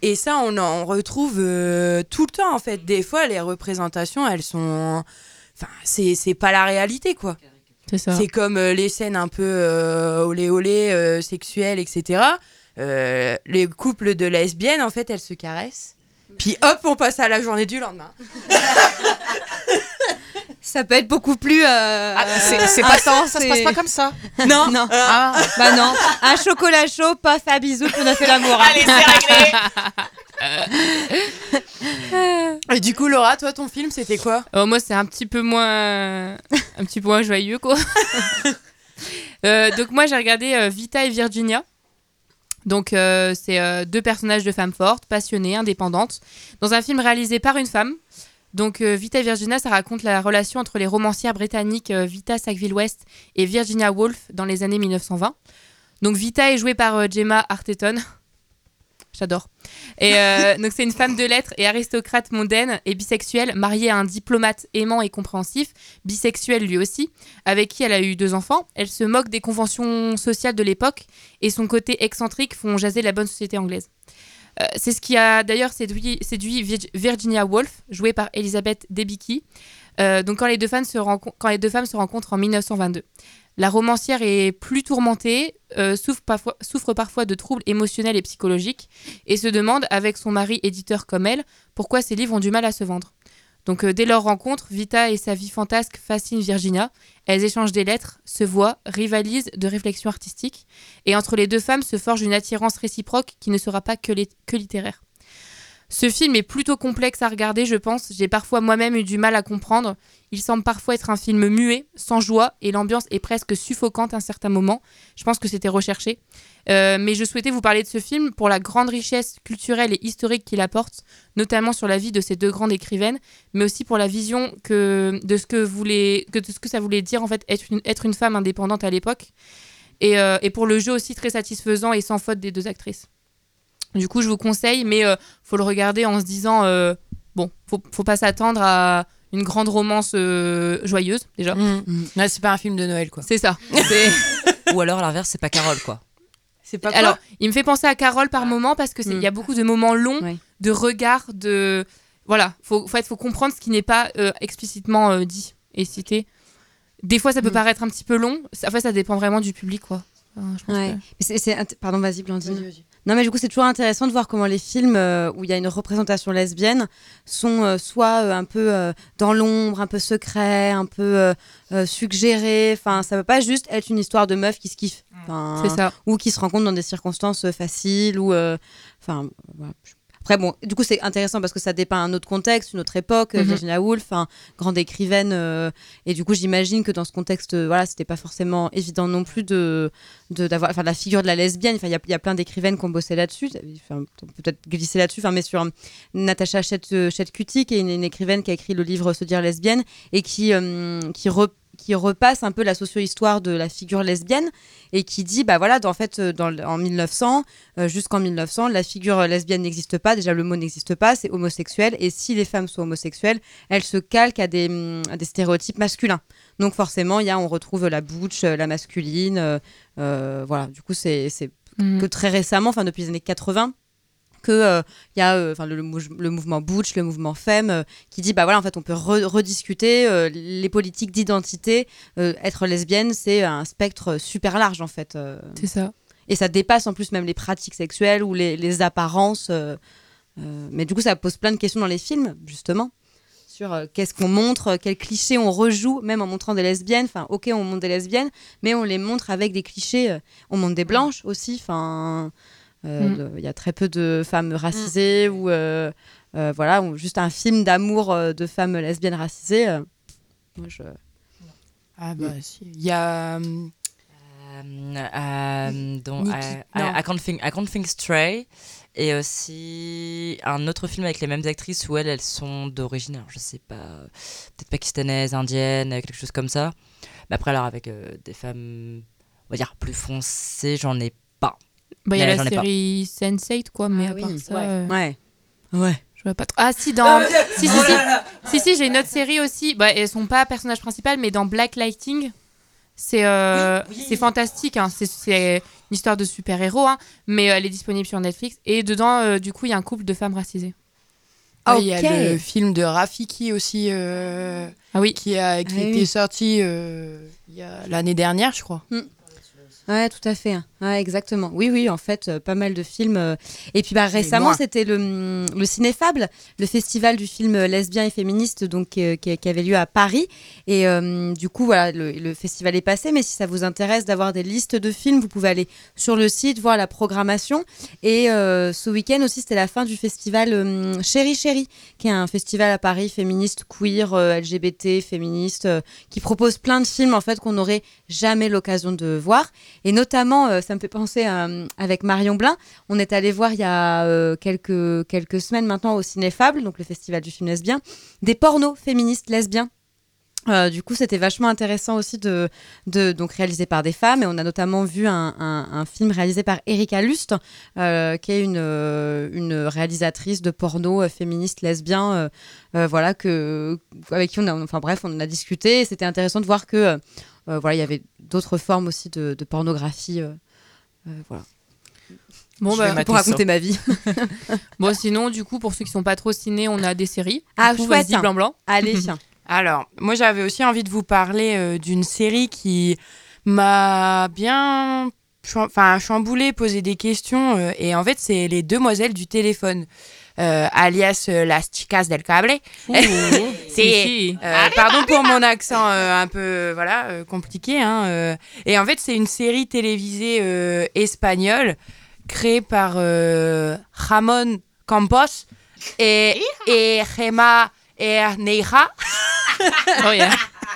et ça on en retrouve euh, tout le temps en fait. Des fois, les représentations, elles sont enfin, c'est pas la réalité quoi. C'est comme euh, les scènes un peu euh, olé olé, euh, sexuelles, etc. Euh, les couples de lesbiennes, en fait, elles se caressent. Puis hop, on passe à la journée du lendemain. Ça peut être beaucoup plus. euh, Ah, c'est c'est pas ça, ça se passe pas comme ça. Non, non. Ah. Bah non. Un chocolat chaud, paf, à bisous, puis on a fait l'amour. hein. Allez, c'est réglé. Et du coup, Laura, toi, ton film, c'était quoi? Euh, moi, c'est un petit peu moins, un petit peu moins joyeux, quoi. Euh, donc moi, j'ai regardé euh, Vita et Virginia. Donc euh, c'est euh, deux personnages de femmes fortes, passionnées, indépendantes, dans un film réalisé par une femme. Donc euh, Vita et Virginia, ça raconte la relation entre les romancières britanniques Vita Sackville-West et Virginia Woolf dans les années 1920. Donc Vita est jouée par Gemma Arterton. J'adore. Et euh, donc c'est une femme de lettres et aristocrate mondaine et bisexuelle, mariée à un diplomate aimant et compréhensif, bisexuel lui aussi, avec qui elle a eu deux enfants. Elle se moque des conventions sociales de l'époque et son côté excentrique font jaser la bonne société anglaise. Euh, c'est ce qui a d'ailleurs séduit, séduit Vir- Virginia Woolf, jouée par Elizabeth Debicki, euh, donc quand les, deux femmes se quand les deux femmes se rencontrent en 1922. La romancière est plus tourmentée, euh, souffre, parfois, de troubles émotionnels et psychologiques, et se demande, avec son mari éditeur comme elle, pourquoi ses livres ont du mal à se vendre. Donc euh, dès leur rencontre, Vita et sa vie fantasque fascinent Virginia. Elles échangent des lettres, se voient, rivalisent de réflexions artistiques, et entre les deux femmes se forge une attirance réciproque qui ne sera pas que littéraire. Ce film est plutôt complexe à regarder, je pense. J'ai parfois moi-même eu du mal à comprendre. Il semble parfois être un film muet, sans joie, et l'ambiance est presque suffocante à un certain moment. Je pense que c'était recherché. Euh, mais je souhaitais vous parler de ce film pour la grande richesse culturelle et historique qu'il apporte, notamment sur la vie de ces deux grandes écrivaines, mais aussi pour la vision de, ce que voulait, ça voulait dire en fait être une, femme indépendante à l'époque, euh, et pour le jeu aussi très satisfaisant et sans faute des deux actrices. Du coup, je vous conseille, mais euh, faut le regarder en se disant euh, bon, faut, faut pas s'attendre à une grande romance euh, joyeuse déjà. Ouais, c'est pas un film de Noël, quoi. C'est ça. Ou alors à l'inverse, c'est pas Carole, quoi. C'est pas Alors, il me fait penser à Carole par moment parce que c'est- il Mm. y a beaucoup de moments longs, de regards, de voilà, faut, faut, faut comprendre ce qui n'est pas euh, explicitement euh, dit et cité. Des fois, ça peut Mm. paraître un petit peu long. Ça- En fait, ça dépend vraiment du public, quoi. Enfin, je pense Ouais. que- Mais c'est- c'est int- Pardon, vas-y, Blandine. Non, mais du coup, c'est toujours intéressant de voir comment les films euh, où il y a une représentation lesbienne sont euh, soit euh, un peu dans l'ombre, un peu secret, un peu suggérés. Enfin, ça peut pas juste être une histoire de meuf qui se kiffe. Enfin, C'est ça. ou qui se rencontrent dans des circonstances faciles ou enfin voilà. Après bon du coup c'est intéressant parce que ça dépeint un autre contexte une autre époque euh, Mhm. Virginia Woolf enfin grande écrivaine euh, et du coup j'imagine que dans ce contexte euh, voilà c'était pas forcément évident non plus de de d'avoir enfin la figure de la lesbienne enfin il y y a plein d'écrivaines qui ont bossé là-dessus enfin, peut-être glisser là-dessus enfin mais sur euh, Natacha Chet Chetcuti qui est une, une écrivaine qui a écrit le livre Se dire lesbienne et qui euh, qui re- qui repasse un peu la socio-histoire de la figure lesbienne et qui dit bah voilà en fait euh, dans, en 1900 euh, jusqu'en 1900 la figure lesbienne n'existe pas déjà le mot n'existe pas c'est homosexuel et si les femmes sont homosexuelles elles se calquent à des, à des stéréotypes masculins donc forcément il y a on retrouve la butch euh, la masculine euh, voilà du coup c'est Mhm. que très récemment enfin depuis les années 80 que euh, il y a euh, enfin le, le mou- le mouvement butch le mouvement femme euh, qui dit bah voilà en fait on peut re- rediscuter euh, les politiques d'identité euh, être lesbienne c'est un spectre super large en fait euh. C'est ça. et ça dépasse en plus même les pratiques sexuelles ou les, les apparences euh, euh, mais du coup ça pose plein de questions dans les films justement sur euh, qu'est-ce qu'on montre euh, quels clichés on rejoue même en montrant des lesbiennes enfin ok on montre des lesbiennes mais on les montre avec des clichés euh, on montre des blanches aussi enfin euh, Mm. il y a très peu de femmes racisées ou euh, euh, voilà ou juste un film d'amour euh, de femmes lesbiennes racisées euh, moi, je- Ah bah si. Il y a... donc, I, non. I, I can't think, I can't think Stray. Et aussi un autre film avec les mêmes actrices où elles, elles sont d'origine, alors je sais pas, peut-être pakistanaises, indiennes, quelque chose comme ça. Mais après, alors avec euh, des femmes, on va dire, plus foncées, j'en ai pas. Bah, il y a la série Sense8, quoi, mais Ah à part oui, ça, ouais. euh, ouais ouais je vois pas trop. Ah, si, dans. si, si, si. Si, si, j'ai une autre série aussi. Bah, elles sont pas personnages principaux, mais dans Black Lighting, c'est euh, c'est fantastique. hein. C'est- C'est une histoire de super-héros, hein, mais euh, elle est disponible sur Netflix. Et dedans, euh, du coup, il y a un couple de femmes racisées. Ah, Ouais, Il y a le film de Rafiki aussi euh, Ah oui. qui, a, qui Ah était oui. sorti euh, il y a l'année dernière, je crois. Ouais, tout à fait. Ouais, exactement. Oui, oui, en fait, euh, pas mal de films. euh. Et puis, bah, récemment, c'était le, hum, le Cinéfable, le festival du film euh, lesbien et féministe, donc euh, qui, qui avait lieu à Paris. Et euh, du coup, voilà, le, le festival est passé. Mais si ça vous intéresse d'avoir des listes de films, vous pouvez aller sur le site voir la programmation. Et euh, ce week-end aussi, c'était la fin du festival euh, Chéri Chéri, qui est un festival à Paris féministe, queer, euh, LGBT, féministe, euh, qui propose plein de films en fait qu'on n'aurait jamais l'occasion de voir. Et notamment, euh, ça me fait penser à, avec Marion Blin, on est allé voir il y a euh, quelques, quelques semaines maintenant au Cinéfable, donc le festival du film lesbien, des pornos féministes lesbiens. Euh, du coup, c'était vachement intéressant aussi de, de donc réalisé par des femmes et on a notamment vu un, film réalisé par Erika Lust, euh, qui est une, euh, réalisatrice de porno euh, féministe lesbien, euh, euh, voilà que avec qui on a, enfin bref, on en a discuté. C'était intéressant de voir que euh, euh, voilà, il y avait d'autres formes aussi de, de pornographie. euh, euh, voilà, Bon, bah, pour raconter ma vie. bon, sinon, du coup, pour ceux qui sont pas trop ciné, on a des séries. Ah, coup, chouette. blanc blanc. Allez, tiens. Alors, moi j'avais aussi envie de vous parler euh, d'une série qui m'a bien enfin, chamboulé, posé des questions. euh, et en fait, c'est Les Demoiselles du téléphone, euh, alias euh, Las Chicas del Cable. Si, C'est- si. Euh, pardon pour mon accent euh, un peu voilà euh, compliqué. Hein, euh. Et en fait, c'est une série télévisée euh, espagnole créée par euh, Ramon Campos et, et Gemma Herneira. Oh, yeah.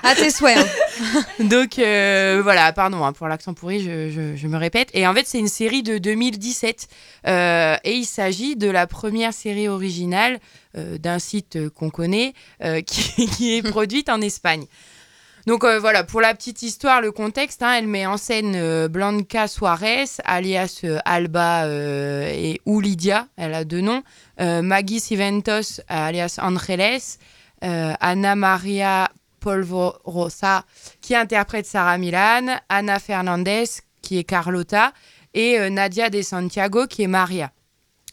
À tes souhaits. Donc euh, voilà, pardon hein, pour l'accent pourri, je, me répète. Et en fait, c'est une série de 2017 euh, et il s'agit de la première série originale euh, d'un site qu'on connaît qui, est produite en Espagne. Donc voilà, pour la petite histoire, le contexte, hein, elle met en scène Blanca Suarez, alias Alba et ou Lydia, elle a deux noms, Maggie Civentos, alias Angeles, Anna Maria Polvorosa, qui interprète Sarah Milan, Anna Fernandez, qui est Carlota, et euh, Nadia De Santiago, qui est Maria.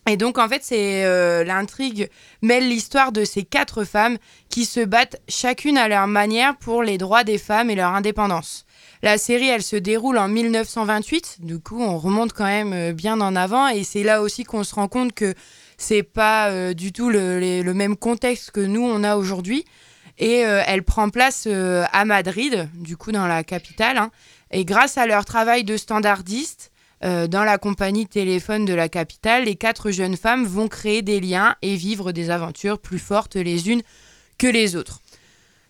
Et donc, en fait, c'est euh, l'intrigue mêle l'histoire de ces quatre femmes qui se battent chacune à leur manière pour les droits des femmes et leur indépendance. La série, elle se déroule en 1928, du coup, on remonte quand même euh, bien en avant, et c'est là aussi qu'on se rend compte que c'est pas du tout le, le même contexte que nous on a aujourd'hui. Et euh, elle prend place euh, à Madrid, du coup dans la capitale. hein. Et grâce à leur travail de standardiste euh, dans la compagnie téléphone de la capitale, les quatre jeunes femmes vont créer des liens et vivre des aventures plus fortes les unes que les autres.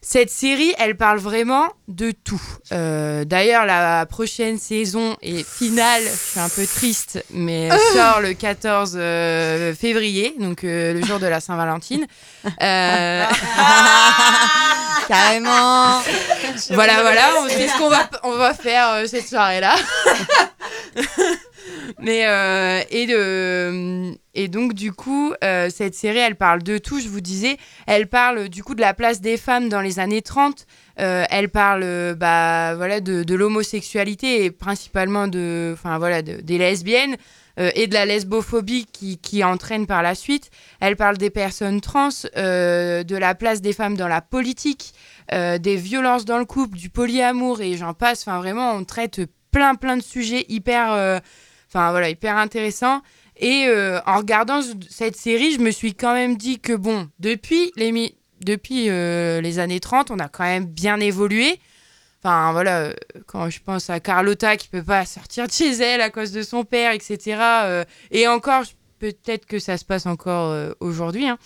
Cette série, elle parle vraiment de tout. Euh, D'ailleurs, la prochaine saison et finale, je suis un peu triste, mais elle sort le 14 euh, février, donc euh, le jour de la Saint-Valentin. Euh, Carrément. voilà, voilà, on sait ce qu'on va, on va faire cette soirée-là. Mais euh, et, de, et donc du coup, euh, cette série, elle parle de tout, je vous disais. Elle parle du coup de la place des femmes dans les années 30. Euh, elle parle euh, bah, voilà, de, l'homosexualité et principalement de, voilà, de- des lesbiennes et de la lesbophobie qui, qui entraîne par la suite. Elle parle des personnes trans, de la place des femmes dans la politique, des violences dans le couple, du polyamour et j'en passe. Enfin, vraiment, on traite plein, plein de sujets hyper, enfin, voilà, hyper intéressants. Et euh, en regardant ce- cette série, je me suis quand même dit que, bon, depuis les, depuis, euh, les années 30, on a quand même bien évolué. Enfin, voilà, euh, quand je pense à Carlotta qui peut pas sortir de chez elle à cause de son père, etc. et encore, peut-être que ça se passe encore aujourd'hui, hein,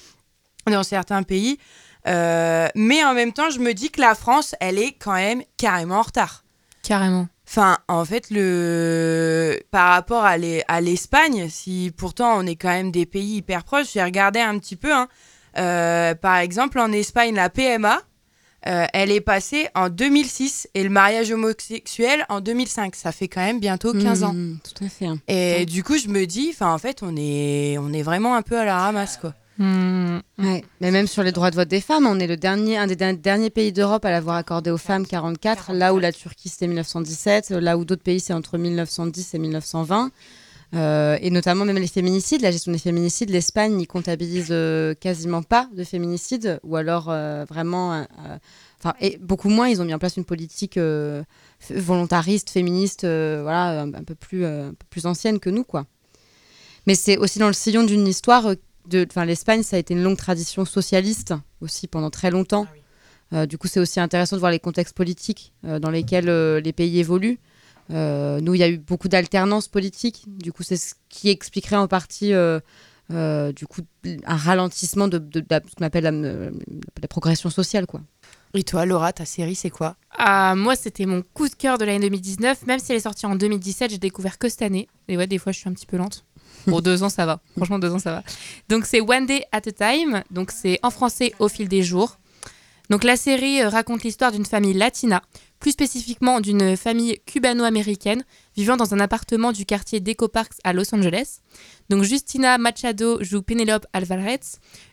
dans certains pays. Mais en même temps, je me dis que la France, elle est quand même carrément en retard. Carrément. Enfin, en fait, le... par rapport à l'E- à l'Espagne, si pourtant on est quand même des pays hyper proches, j'ai regardé un petit peu. hein. Euh, par exemple, en Espagne, la PMA, euh, elle est passée en 2006 et le mariage homosexuel en 2005. Ça fait quand même bientôt 15 ans. Mm, tout à fait. hein. Et du coup, je me dis, en fait, on est, on est vraiment un peu à la ramasse, quoi. Hmm. Ouais. Mais même sur les droits de vote des femmes, on est le dernier, un des der- derniers pays d'Europe à l'avoir accordé aux femmes 44, là où la Turquie c'était 1917, là où d'autres pays c'est entre 1910 et 1920. Euh, et notamment même les féminicides, la gestion des féminicides, l'Espagne n'y comptabilise euh, quasiment pas de féminicides, ou alors euh, vraiment, enfin, et beaucoup moins, ils ont mis en place une politique volontariste, féministe, voilà, un, un peu plus, un peu plus ancienne que nous, quoi. Mais c'est aussi dans le sillon d'une histoire, enfin, l'Espagne, ça a été une longue tradition socialiste aussi pendant très longtemps. Euh, du coup, c'est aussi intéressant de voir les contextes politiques euh, dans lesquels euh, les pays évoluent. Euh, nous, il y a eu beaucoup d'alternance politique. Du coup, c'est ce qui expliquerait en partie euh, euh, du coup, un ralentissement de, de- de ce qu'on appelle la, la progression sociale. Quoi. Et toi, Laura, ta série, c'est quoi? Ah, moi, c'était mon coup de cœur de l'année 2019. Même si elle est sortie en 2017, j'ai découvert que cette année. Et ouais, des fois, je suis un petit peu lente. Pour deux ans, ça va. Franchement, deux ans, ça va. Donc, c'est One Day at a Time. Donc, c'est en français au fil des jours. Donc, la série euh, raconte l'histoire d'une famille latina, plus spécifiquement d'une famille cubano-américaine vivant dans un appartement du quartier Deco Parks à Los Angeles. Donc, Justina Machado joue Penelope Alvarez,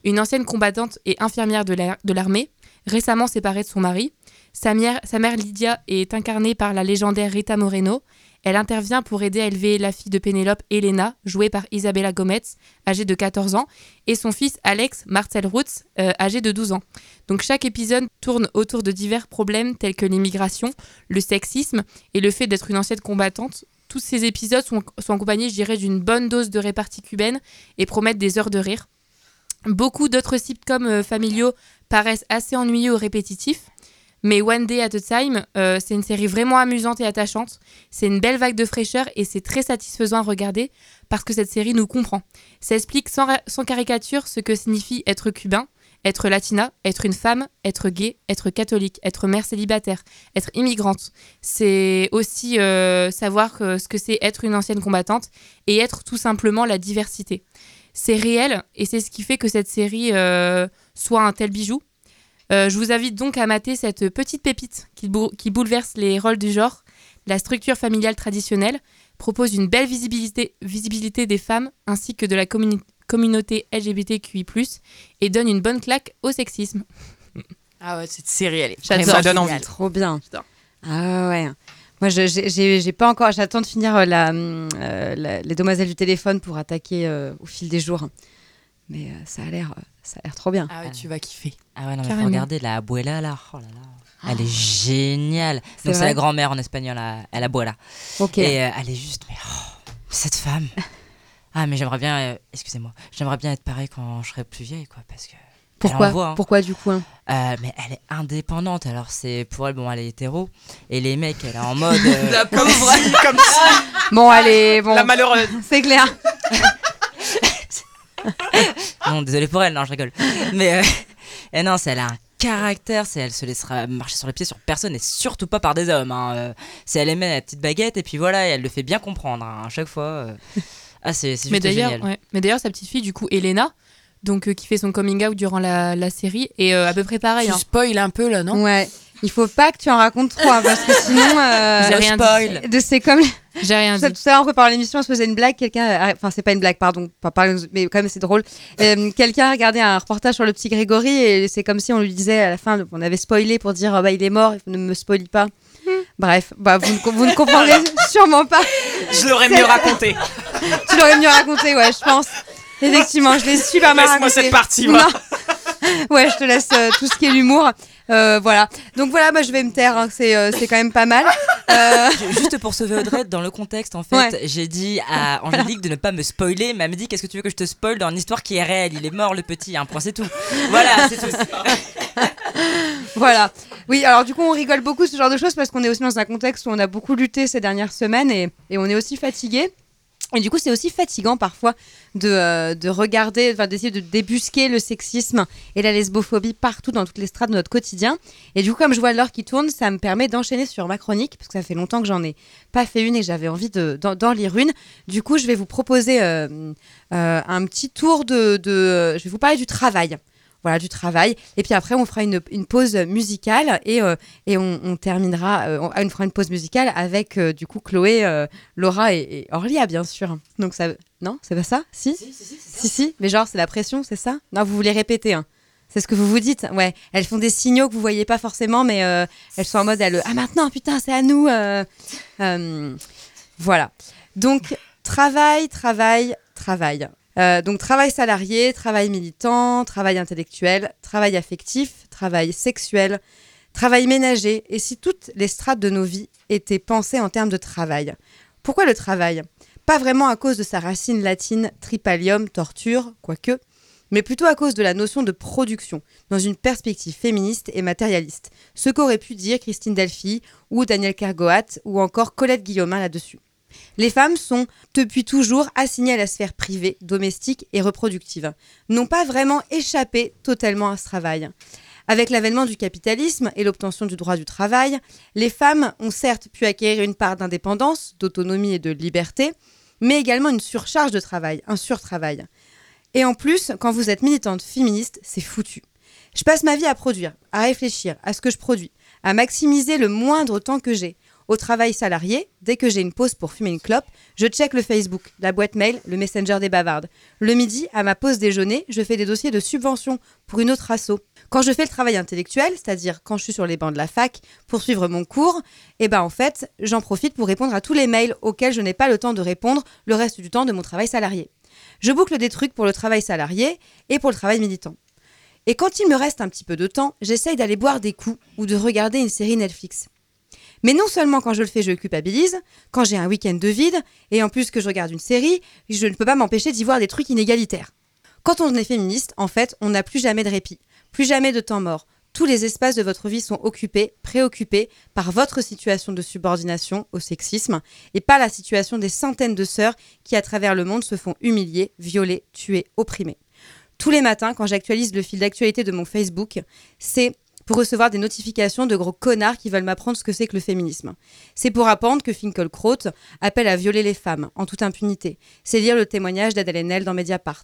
une ancienne combattante et infirmière de la- de l'armée, récemment séparée de son mari. Sa mère, sa mère Lydia est incarnée par la légendaire Rita Moreno. Elle intervient pour aider à élever la fille de Pénélope, Elena, jouée par Isabella Gomez, âgée de 14 ans, et son fils Alex Marcel Roots, euh, âgé de 12 ans. Donc chaque épisode tourne autour de divers problèmes tels que l'immigration, le sexisme et le fait d'être une ancienne combattante. Tous ces épisodes sont, sont accompagnés, je dirais, d'une bonne dose de répartie cubaine et promettent des heures de rire. Beaucoup d'autres sitcoms euh, familiaux paraissent assez ennuyeux ou répétitifs. Mais One Day at a Time, euh, c'est une série vraiment amusante et attachante. C'est une belle vague de fraîcheur et c'est très satisfaisant à regarder parce que cette série nous comprend. Ça explique sans, caricature ce que signifie être cubain, être latina, être une femme, être gay, être catholique, être mère célibataire, être immigrante. C'est aussi euh, savoir ce que c'est être une ancienne combattante et être tout simplement la diversité. C'est réel et c'est ce qui fait que cette série euh, soit un tel bijou. Euh, je vous invite donc à mater cette petite pépite qui, bou- qui bouleverse les rôles du genre. La structure familiale traditionnelle propose une belle visibilité, visibilité des femmes ainsi que de la communauté LGBTQI+, et donne une bonne claque au sexisme. Ah ouais, cette série, elle est J'adore. Ça donne envie. Trop bien. Ah ouais. Moi, j'ai- pas encore. J'attends de finir euh, la, euh, la- les demoiselles du téléphone pour attaquer euh, au fil des jours. Mais euh, ça a l'air, euh, ça a l'air trop bien. Ah ouais, tu vas kiffer. Ah ouais, non, mais faut regarder la abuela là. Oh là là. Elle est géniale. C'est Donc c'est vrai la grand-mère en espagnol, la, la abuela. Ok. Et euh, elle est juste, mais oh, cette femme. Ah, mais j'aimerais bien, euh, excusez-moi, j'aimerais bien être pareil quand je serai plus vieille, quoi, parce que. Pourquoi hein. Pourquoi du coup hein Euh, mais elle est indépendante, alors c'est pour elle, bon, elle est hétéro, et les mecs, elle est en mode. euh, Comme si, comme si. Bon, allez, bon. La malheureuse. C'est clair. non, désolé pour elle, non, je rigole. Mais euh, et non, c'est elle a un caractère, c'est elle se laissera marcher sur les pieds sur personne et surtout pas par des hommes. Hein. Euh, C'est elle aimait la petite baguette et puis voilà, et elle le fait bien comprendre hein, à chaque fois. euh. Ah, c'est c'est Mais juste d'ailleurs, génial. ouais. Mais d'ailleurs, sa petite fille, du coup, Elena, donc, euh, qui fait son coming out durant la, la série, est euh, à peu près pareil. Tu hein. spoil un peu là, non? Ouais. Il faut pas que tu en racontes trop hein, parce que sinon. euh, J'ai rien dit. spoil. de- C'est comme J'ai rien Ça, dit. tout à l'heure, on préparait l'émission, on se faisait une blague. Quelqu'un, enfin, c'est pas une blague, pardon, pas parler, mais quand même, c'est drôle. Euh, quelqu'un a regardé un reportage sur le petit Grégory et c'est comme si on lui disait à la fin, on avait spoilé pour dire, ah bah, il est mort, ne me spoilie pas. Bref, bah, vous, ne, vous ne comprendrez sûrement pas. Je l'aurais mieux raconté. Tu l'aurais mieux raconté, ouais, je pense. Effectivement, je l'ai super mal Laisse-moi raconté. cette partie. Non. Ouais, je te laisse euh, tout ce qui est l'humour. Euh, voilà. Donc voilà, moi je vais me taire, hein, c'est euh, c'est quand même pas mal. Euh, Ju- Juste pour sauver Audrey, dans le contexte, en fait, Ouais. j'ai dit à Angélique de ne pas me spoiler, mais elle me dit Qu'est-ce que tu veux que je te spoil dans une histoire qui est réelle? Il est mort, le petit, un point, c'est tout. Voilà, c'est tout. Voilà. Oui, alors du coup, on rigole beaucoup ce genre de choses parce qu'on est aussi dans un contexte où on a beaucoup lutté ces dernières semaines et, et on est aussi fatigué. Et du coup, c'est aussi fatigant parfois de, euh, de regarder, d'essayer de débusquer le sexisme et la lesbophobie partout dans toutes les strates de notre quotidien. Et du coup, comme je vois l'heure qui tourne, ça me permet d'enchaîner sur ma chronique, parce que ça fait longtemps que j'en ai pas fait une et j'avais envie de- d'en d'en lire une. Du coup, je vais vous proposer euh, euh, un petit tour de, de... Je vais vous parler du travail voilà, du travail. Et puis après, on fera une, une pause musicale et, et on, terminera, on, fera une pause musicale avec du coup Chloé, Laura et, et Orlia, bien sûr. Donc ça, non, c'est pas ça Si Si, si, mais genre c'est la pression, c'est ça Non, vous voulez répéter. hein. C'est ce que vous vous dites. Ouais, elles font des signaux que vous voyez pas forcément, mais euh, elles sont en mode elles, ah maintenant putain c'est à nous. euh, euh, voilà. Donc Travail, travail, travail. Donc travail salarié, travail militant, travail intellectuel, travail affectif, travail sexuel, travail ménager, et si toutes les strates de nos vies étaient pensées en termes de travail. Pourquoi le travail? Pas vraiment à cause de sa racine latine tripalium, torture, quoique, mais plutôt à cause de la notion de production, dans une perspective féministe et matérialiste, ce qu'aurait pu dire Christine Delphi ou Daniel Kergoat ou encore Colette Guillaumin là-dessus. Les femmes sont depuis toujours assignées à la sphère privée, domestique et reproductive, n'ont pas vraiment échappé totalement à ce travail. Avec l'avènement du capitalisme et l'obtention du droit du travail, les femmes ont certes pu acquérir une part d'indépendance, d'autonomie et de liberté, mais également une surcharge de travail, un surtravail. Et en plus, quand vous êtes militante féministe, c'est foutu. Je passe ma vie à produire, à réfléchir à ce que je produis, à maximiser le moindre temps que j'ai, au travail salarié, dès que j'ai une pause pour fumer une clope, je check le Facebook, la boîte mail, le messenger des bavardes. Le midi, à ma pause déjeuner, je fais des dossiers de subvention pour une autre asso. Quand je fais le travail intellectuel, c'est-à-dire quand je suis sur les bancs de la fac pour suivre mon cours, eh ben en fait, j'en profite pour répondre à tous les mails auxquels je n'ai pas le temps de répondre le reste du temps de mon travail salarié. Je boucle des trucs pour le travail salarié et pour le travail militant. Et quand il me reste un petit peu de temps, j'essaye d'aller boire des coups ou de regarder une série Netflix. Mais non seulement quand je le fais, je culpabilise, quand j'ai un week-end de vide, et en plus que je regarde une série, je ne peux pas m'empêcher d'y voir des trucs inégalitaires. Quand on est féministe, en fait, on n'a plus jamais de répit, plus jamais de temps mort. Tous les espaces de votre vie sont occupés, préoccupés par votre situation de subordination au sexisme et pas la situation des centaines de sœurs qui, à travers le monde, se font humilier, violer, tuer, opprimer. Tous les matins, quand j'actualise le fil d'actualité de mon Facebook, c'est pour recevoir des notifications de gros connards qui veulent m'apprendre ce que c'est que le féminisme. C'est pour apprendre que Finkelkraut appelle à violer les femmes en toute impunité. C'est lire le témoignage d'Adèle Haenel dans Mediapart.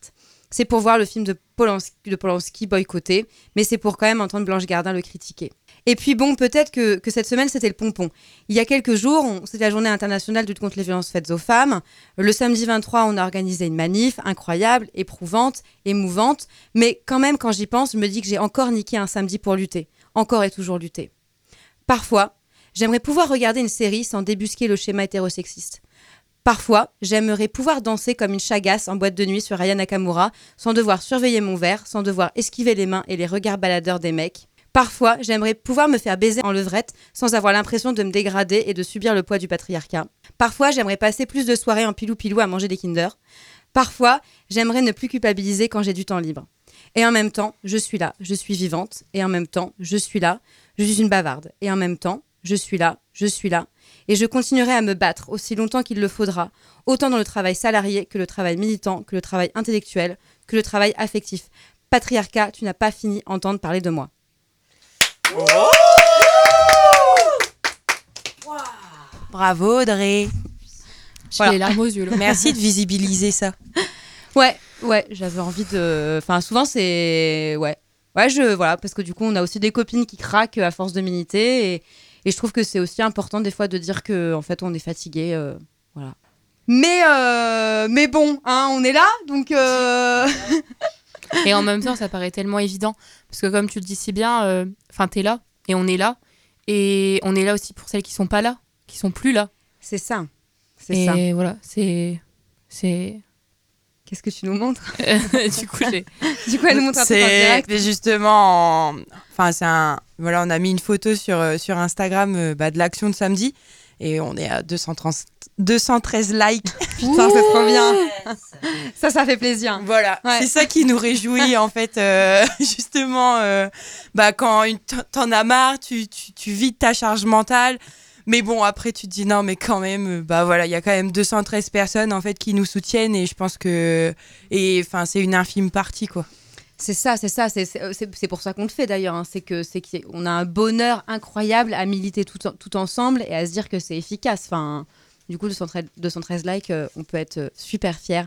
C'est pour voir le film de Polanski, de Polanski boycotté, mais c'est pour quand même entendre Blanche Gardin le critiquer. Et puis bon, peut-être que, cette semaine, c'était le pompon. Il y a quelques jours, c'était la journée internationale de lutte contre les violences faites aux femmes. Le samedi 23, on a organisé une manif incroyable, éprouvante, émouvante. Mais quand même, quand j'y pense, je me dis que j'ai encore niqué un samedi pour lutter. Encore et toujours lutter. Parfois, j'aimerais pouvoir regarder une série sans débusquer le schéma hétérosexiste. Parfois, j'aimerais pouvoir danser comme une chagasse en boîte de nuit sur Aya Nakamura, sans devoir surveiller mon verre, sans devoir esquiver les mains et les regards baladeurs des mecs. Parfois, j'aimerais pouvoir me faire baiser en levrette sans avoir l'impression de me dégrader et de subir le poids du patriarcat. Parfois, j'aimerais passer plus de soirées en pilou-pilou à manger des Kinder. Parfois, j'aimerais ne plus culpabiliser quand j'ai du temps libre. Et en même temps, je suis là, je suis vivante. Et en même temps, je suis là, je suis une bavarde. Et en même temps, je suis là, je suis là. Et je continuerai à me battre aussi longtemps qu'il le faudra, autant dans le travail salarié que le travail militant, que le travail intellectuel, que le travail affectif. Patriarcat, tu n'as pas fini d'entendre parler de moi. Bravo Audrey. J'ai les larmes aux yeux. là. Merci de visibiliser ça. Ouais, ouais, j'avais envie de. Enfin, souvent c'est. Ouais. Ouais, je. Voilà, parce que du coup, on a aussi des copines qui craquent à force de militer. Et, et je trouve que c'est aussi important des fois de dire que en fait, on est fatigué. euh, voilà. Mais, euh, mais bon, hein, on est là, donc. euh, Et en même temps, ça paraît tellement évident. Parce que comme tu le dis si bien, euh, enfin, t'es là et on est là. Et on est là aussi pour celles qui sont pas là, qui sont plus là. C'est ça. C'est ça. Et voilà, c'est. C'est. Qu'est-ce que tu nous montres? Du coup, j'ai. Du coup, elle nous montre un truc en C'est direct. mais justement, en- enfin c'est un, voilà, on a mis une photo sur euh, sur Instagram euh, bah, de l'action de samedi et on est à 230 213 likes. Putain, c'est trop bien. Ça, ça fait plaisir. Voilà, Ouais. c'est ça qui nous réjouit en fait, euh, justement, euh, bah quand t'en as marre, tu, tu, tu vides ta charge mentale. Mais bon, après, tu te dis non, mais quand même, euh, bah voilà, il y a quand même 213 personnes en fait qui nous soutiennent et je pense que, et enfin, c'est une infime partie quoi. C'est ça, c'est ça. C'est- C'est pour ça qu'on le fait d'ailleurs. hein. C'est que c'est qu'on a un bonheur incroyable à militer tout, tout ensemble et à se dire que c'est efficace. Enfin, du coup, 213, 213 likes, euh, on peut être euh, super fiers.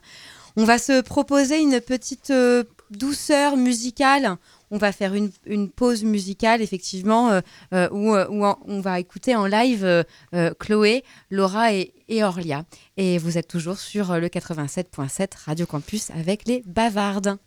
On va se proposer une petite euh, douceur musicale. On va faire une, pause musicale, effectivement, euh, euh, où, euh, où on va écouter en live euh, euh, Chloé, Laura et, et Orlia. Et vous êtes toujours sur euh, le 87.7 Radio Campus avec les bavardes.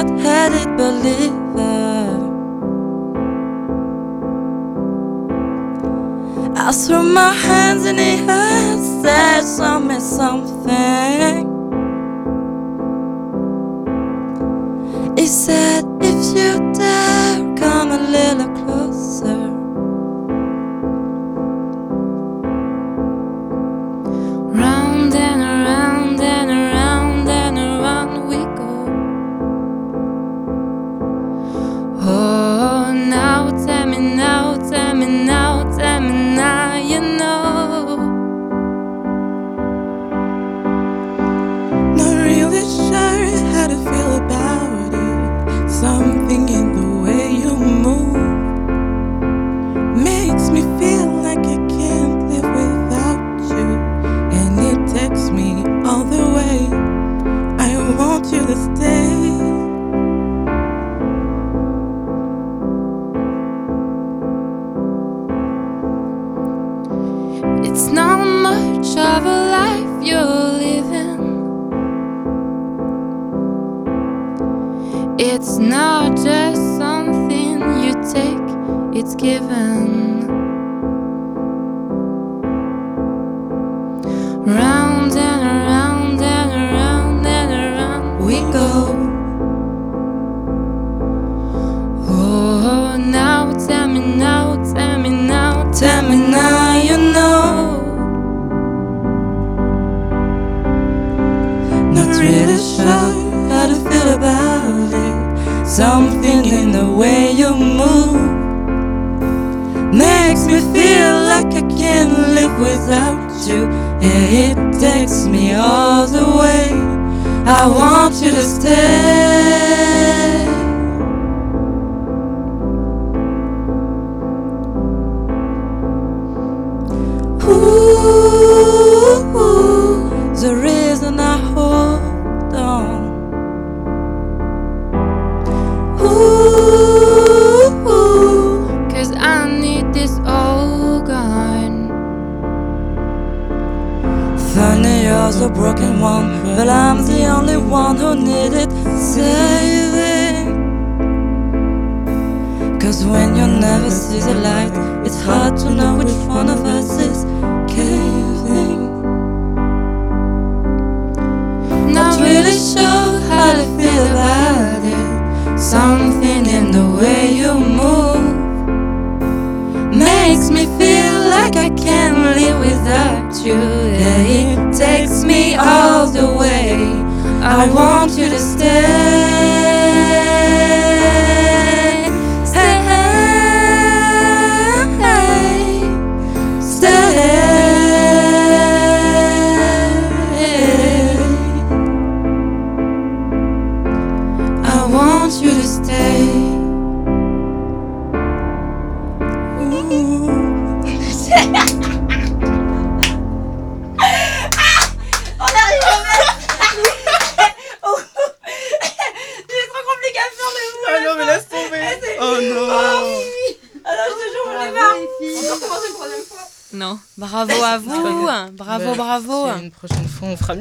Hard-headed believer I threw my hands in the air Said something, something. He said if you dare Come a little closer you're living. It's not just something you take, it's given. The way you move makes me feel like I can't live without you. And it takes me all the way. I want you to stay.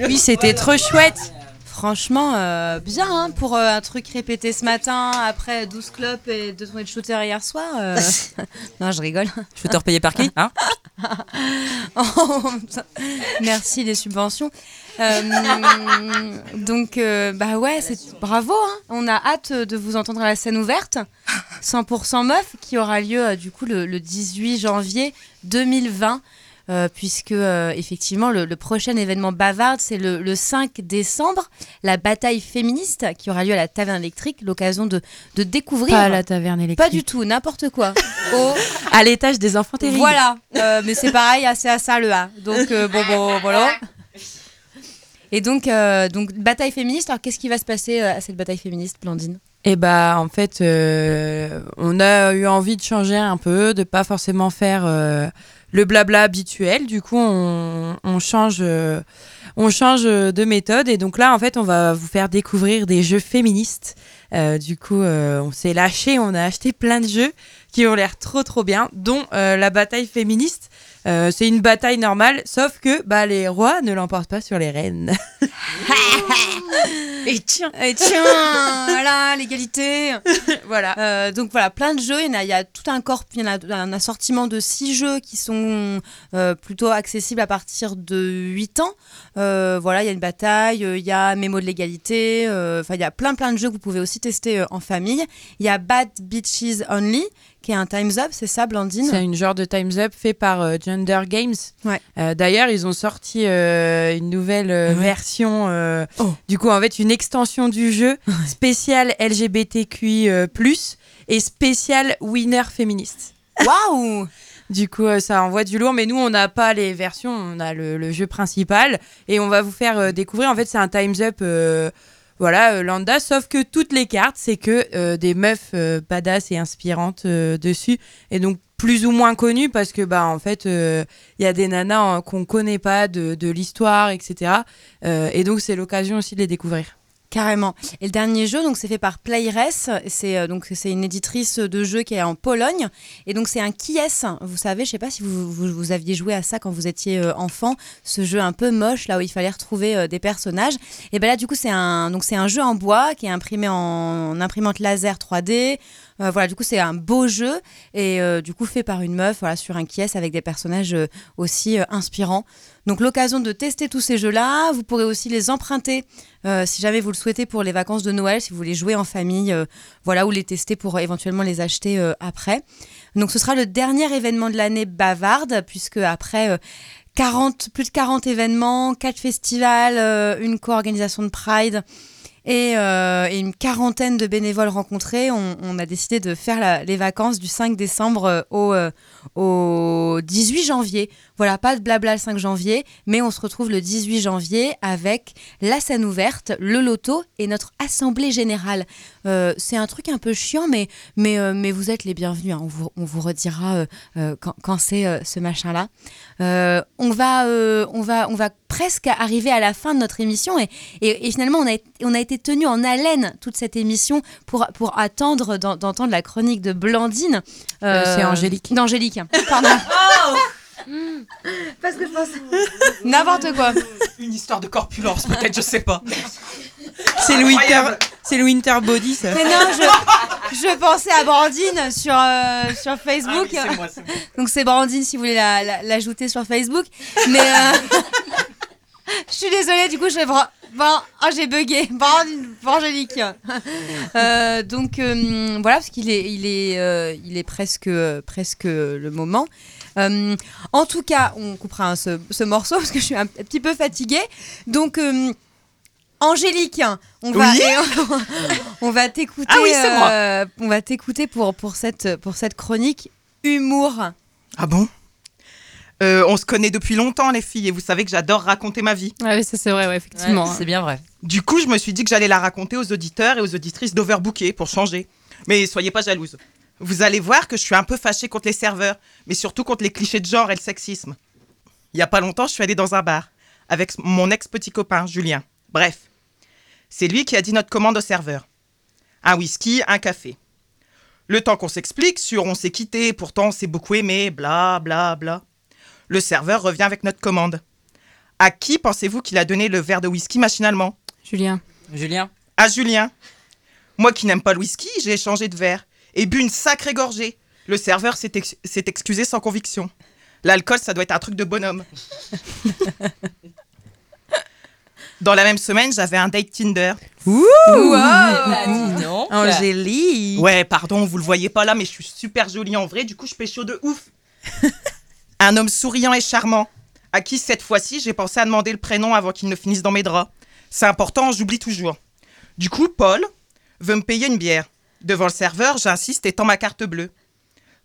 Oui, c'était trop chouette. Franchement, euh, bien hein, pour euh, un truc répété ce matin, après 12 clopes et deux tournées de shooter hier soir. euh. non, je rigole. Shooter payé par qui hein Oh, Merci les subventions. Euh, donc, euh, bah ouais, c'est bravo. hein. On a hâte de vous entendre à la scène ouverte, 100% meuf, qui aura lieu euh, du coup le, le 18 janvier 2020. Euh, puisque euh, effectivement le, le prochain événement bavard c'est le, le 5 décembre, la bataille féministe qui aura lieu à la Taverne électrique, l'occasion de, de découvrir Pas à la taverne électrique. Pas du tout, n'importe quoi. Au- À l'étage des enfants terribles. voilà, Euh, mais c'est pareil, c'est à ça le A. Donc euh, bon, bon, voilà. Et donc, euh, donc bataille féministe. Alors, qu'est-ce qui va se passer euh, à cette bataille féministe, Blandine? Et bah en fait, euh, on a eu envie de changer un peu, de pas forcément faire euh, le blabla habituel. Du coup, on, change, euh, on change de méthode. Et donc là, en fait, on va vous faire découvrir des jeux féministes Euh, du coup, euh, on s'est lâché, on a acheté plein de jeux qui ont l'air trop trop bien, dont la bataille féministe. Euh, c'est une bataille normale, sauf que bah, les rois ne l'emportent pas sur les reines. Et tiens, et tiens, voilà, l'égalité. voilà. Euh, donc voilà, plein de jeux. Il y, a, il y a tout un corps, il y en a un assortiment de six jeux qui sont euh, plutôt accessibles à partir de 8 ans. Euh, voilà, il y a une bataille, il y a Mémo de l'égalité. Enfin, il y a plein plein de jeux que vous pouvez aussi tester en famille. Il y a Bad Beaches Only, qui est un Times Up, c'est ça, Blandine C'est une genre de Times Up fait par euh, Gender Games. Ouais. Euh, D'ailleurs, ils ont sorti euh, une nouvelle Ouais. version, Oh. du coup, en fait, une extension du jeu spéciale LGBTQI+, et spéciale winner féministe. Waouh Du coup, ça envoie du lourd, mais nous, on n'a pas les versions, on a le, le jeu principal, et on va vous faire découvrir, en fait, c'est un Times Up... euh, voilà, euh, lambda, sauf que toutes les cartes, c'est que euh, des meufs euh, badass et inspirantes euh, dessus, et donc plus ou moins connues parce que bah en fait il y a des nanas euh, qu'on connaît pas de, de l'histoire, etc. Euh, et donc c'est l'occasion aussi de les découvrir. Carrément. Et le dernier jeu, donc c'est fait par Playress. C'est euh, donc c'est une éditrice de jeux qui est en Pologne. Et donc c'est un qui est. Vous savez, je sais pas si vous, vous, aviez joué à ça quand vous étiez euh, enfant, ce jeu un peu moche là où il fallait retrouver euh, des personnages. Et ben là du coup c'est un donc c'est un jeu en bois qui est imprimé en imprimante laser 3D. Euh, voilà, du coup c'est un beau jeu et euh, du coup fait par une meuf voilà sur un qui est avec des personnages euh, aussi inspirants. Donc l'occasion de tester tous ces jeux-là, vous pourrez aussi les emprunter si jamais vous le souhaitez pour les vacances de Noël, si vous voulez jouer en famille, voilà, ou les tester pour éventuellement les acheter après. Donc ce sera le dernier événement de l'année bavarde, puisque après euh, 40, plus de 40 événements, 4 festivals, une co-organisation de Pride et, euh, et une quarantaine de bénévoles rencontrés, on, a décidé de faire les vacances du 5 décembre euh, au, euh, au 18 janvier. Voilà, pas de blabla le 5 janvier, mais on se retrouve le 18 janvier avec la scène ouverte, le loto et notre assemblée générale. Euh, c'est un truc un peu chiant, mais, mais, euh, mais vous êtes les bienvenus. hein. On, vous, on vous redira euh, quand, quand c'est ce machin-là. On, va, on, va, on va presque arriver à la fin de notre émission et, et, et finalement, on a, on a été tenu en haleine toute cette émission pour, pour attendre d'en- d'entendre la chronique de Blandine. C'est Angélique. D'Angélique, pardon. Parce que je pense. N'importe quoi. Une histoire de corpulence, peut-être, je sais pas. C'est le winter, le winter body ça. Mais non, je, je pensais à Brandine sur, euh, sur Ah Facebook. oui, c'est moi. Donc c'est Brandine si vous voulez la- la- l'ajouter sur Facebook. Mais euh, je suis désolée, du coup, je vais. Bon, oh, j'ai bugué. Brandine, Angélique. Euh, donc euh, voilà, parce qu'il est, il est, euh, il est presque, presque le moment. En tout cas, on coupera hein, ce, ce morceau parce que je suis un petit peu fatiguée. Donc. Angélique, on va, Oui on va t'écouter. Ah oui, on va t'écouter pour, pour, cette, pour cette chronique humour. Ah bon? Euh, On se connaît depuis longtemps, les filles, et vous savez que j'adore raconter ma vie. Ouais, ça c'est vrai, ouais, effectivement. Ouais, c'est bien vrai. Du coup, je me suis dit que j'allais la raconter aux auditeurs et aux auditrices d'Overbooker pour changer. Mais soyez pas jalouses. Vous allez voir que je suis un peu fâchée contre les serveurs, mais surtout contre les clichés de genre et le sexisme. Il y a pas longtemps, je suis allée dans un bar avec mon ex-petit copain, Julien. Bref, c'est lui qui a dit notre commande au serveur. Un whisky, un café. Le temps qu'on s'explique sur on s'est quitté, pourtant on s'est beaucoup aimé, bla bla bla. Le serveur revient avec notre commande. À qui pensez-vous qu'il a donné le verre de whisky machinalement? Julien. Julien À Julien. Moi qui n'aime pas le whisky, j'ai changé de verre et bu une sacrée gorgée. Le serveur s'est ex- s'est excusé sans conviction. L'alcool, ça doit être un truc de bonhomme. Dans la même semaine, j'avais un date Tinder. Ah, dis donc. Angélique. Ouais, pardon, vous le voyez pas là, mais je suis super jolie en vrai, du coup je pécho de ouf. un homme souriant et charmant, à qui cette fois-ci j'ai pensé à demander le prénom avant qu'il ne finisse dans mes draps. C'est important, j'oublie toujours. Du coup, Paul veut me payer une bière. Devant le serveur, j'insiste et tends ma carte bleue.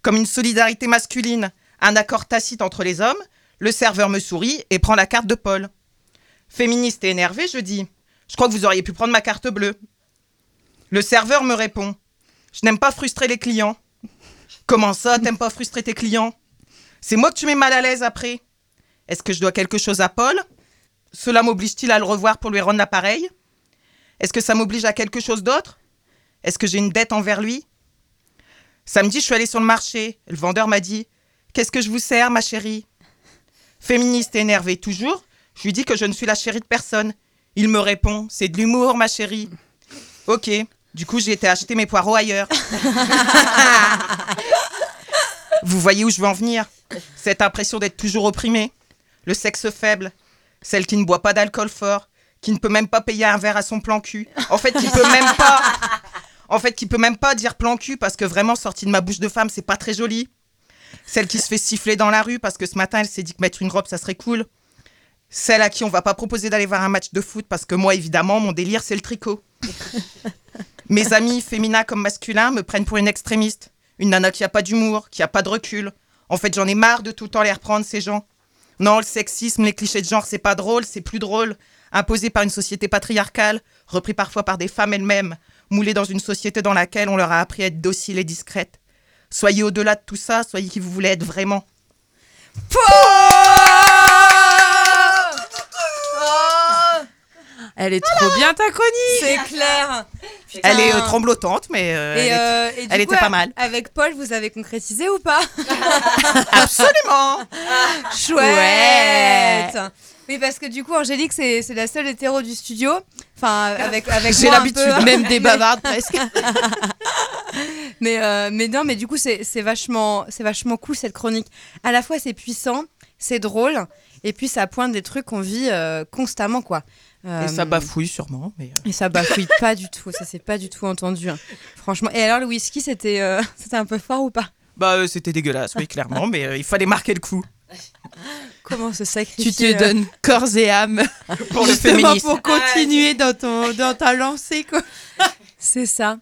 Comme une solidarité masculine, un accord tacite entre les hommes, le serveur me sourit et prend la carte de Paul. Féministe et énervé, je dis Je crois que vous auriez pu prendre ma carte bleue. Le serveur me répond Je n'aime pas frustrer les clients. Comment ça, t'aimes pas frustrer tes clients? C'est moi que tu mets mal à l'aise après. Est-ce que je dois quelque chose à Paul? Cela m'oblige-t-il à le revoir pour lui rendre l'appareil? Est-ce que ça m'oblige à quelque chose d'autre? Est-ce que j'ai une dette envers lui? Samedi, je suis allée sur le marché. Le vendeur m'a dit Qu'est-ce que je vous sers, ma chérie? Féministe et énervée toujours, je lui dis que je ne suis la chérie de personne. Il me répond C'est de l'humour, ma chérie. Ok. Du coup, j'ai été acheter mes poireaux ailleurs. Vous voyez où je veux en venir? Cette impression d'être toujours opprimée. Le sexe faible. Celle qui ne boit pas d'alcool fort. Qui ne peut même pas payer un verre à son plan cul. En fait, qui peut même pas. En fait, qui peut même pas dire plan cul parce que vraiment, sorti de ma bouche de femme, c'est pas très joli. Celle qui se fait siffler dans la rue parce que ce matin, elle s'est dit que mettre une robe, ça serait cool. Celle à qui on va pas proposer d'aller voir un match de foot parce que moi, évidemment, mon délire, c'est le tricot. Mes amis, féminins comme masculins, me prennent pour une extrémiste. Une nana qui a pas d'humour, qui a pas de recul. En fait, j'en ai marre de tout le temps les reprendre, ces gens. Non, le sexisme, les clichés de genre, c'est pas drôle, c'est plus drôle. Imposé par une société patriarcale, repris parfois par des femmes elles-mêmes, moulées dans une société dans laquelle on leur a appris à être docile et discrète. Soyez au-delà de tout ça, soyez qui vous voulez être vraiment. Elle est trop bien ta chronique. C'est clair. Elle est euh, tremblotante, mais euh, elle, Et, euh, elle coup, était pas mal. Avec Paul, vous avez concrétisé ou pas? Absolument Chouette Oui, parce que du coup, Angélique, c'est la seule hétéro du studio. Enfin, avec, avec J'ai l'habitude. Même des bavardes presque. Mais, mais non, mais du coup, c'est vachement, vachement cool cette chronique. À la fois, c'est puissant, c'est drôle, et puis ça pointe des trucs qu'on vit constamment, quoi. Euh, Et ça bafouille sûrement, mais... euh, Et ça bafouille pas du tout, ça s'est pas du tout entendu. hein. Franchement. Et alors, le whisky, c'était euh, c'était un peu fort ou pas? Bah, euh, c'était dégueulasse, oui, clairement, mais euh, il fallait marquer le coup. Comment se sacrifier Tu te euh, donnes corps et âme Pour le féminisme. pour continuer dans ton dans ta lancée quoi. C'est ça.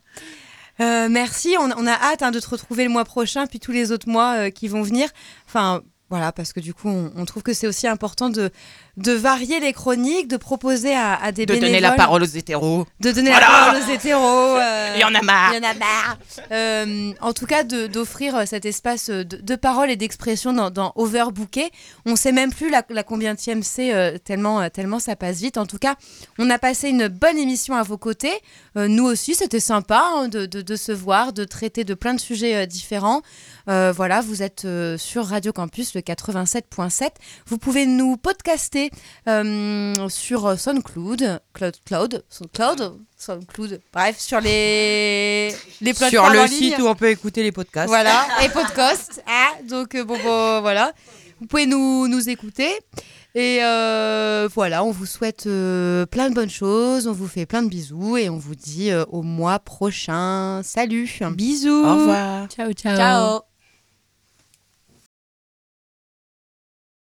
Euh, merci, on, on a hâte hein, de te retrouver le mois prochain, puis tous les autres mois euh, qui vont venir. Enfin, voilà, parce que du coup, on, on trouve que c'est aussi important de, de varier les chroniques, de proposer à, à des De donner la bénévoles- parole aux hétéros. de donner Voilà. la parole aux hétéros. euh, Il y en a marre. Il y en a marre. Euh, en tout cas, de- d'offrir euh, cet espace de, de parole et d'expression dans, dans Overbooké. On sait même plus la, la combienième c'est, euh, tellement, euh, tellement ça passe vite. En tout cas, on a passé une bonne émission à vos côtés. Euh, nous aussi, c'était sympa hein, de, de- de se voir, de traiter de plein de sujets euh, différents. Euh, voilà, vous êtes euh, sur Radio Campus, le 87.7. Vous pouvez nous podcaster euh, sur SoundCloud, Cloud, Cloud, SoundCloud, SoundCloud, bref, sur les, les plateformes Sur en le ligne. site où on peut écouter les podcasts. Voilà, et podcast. hein, donc, euh, bon, bon, voilà. Vous pouvez nous, nous écouter. Et euh, voilà, on vous souhaite euh, plein de bonnes choses. On vous fait plein de bisous. Et on vous dit euh, au mois prochain. Salut. Bisous. Au revoir. Ciao, ciao. Ciao.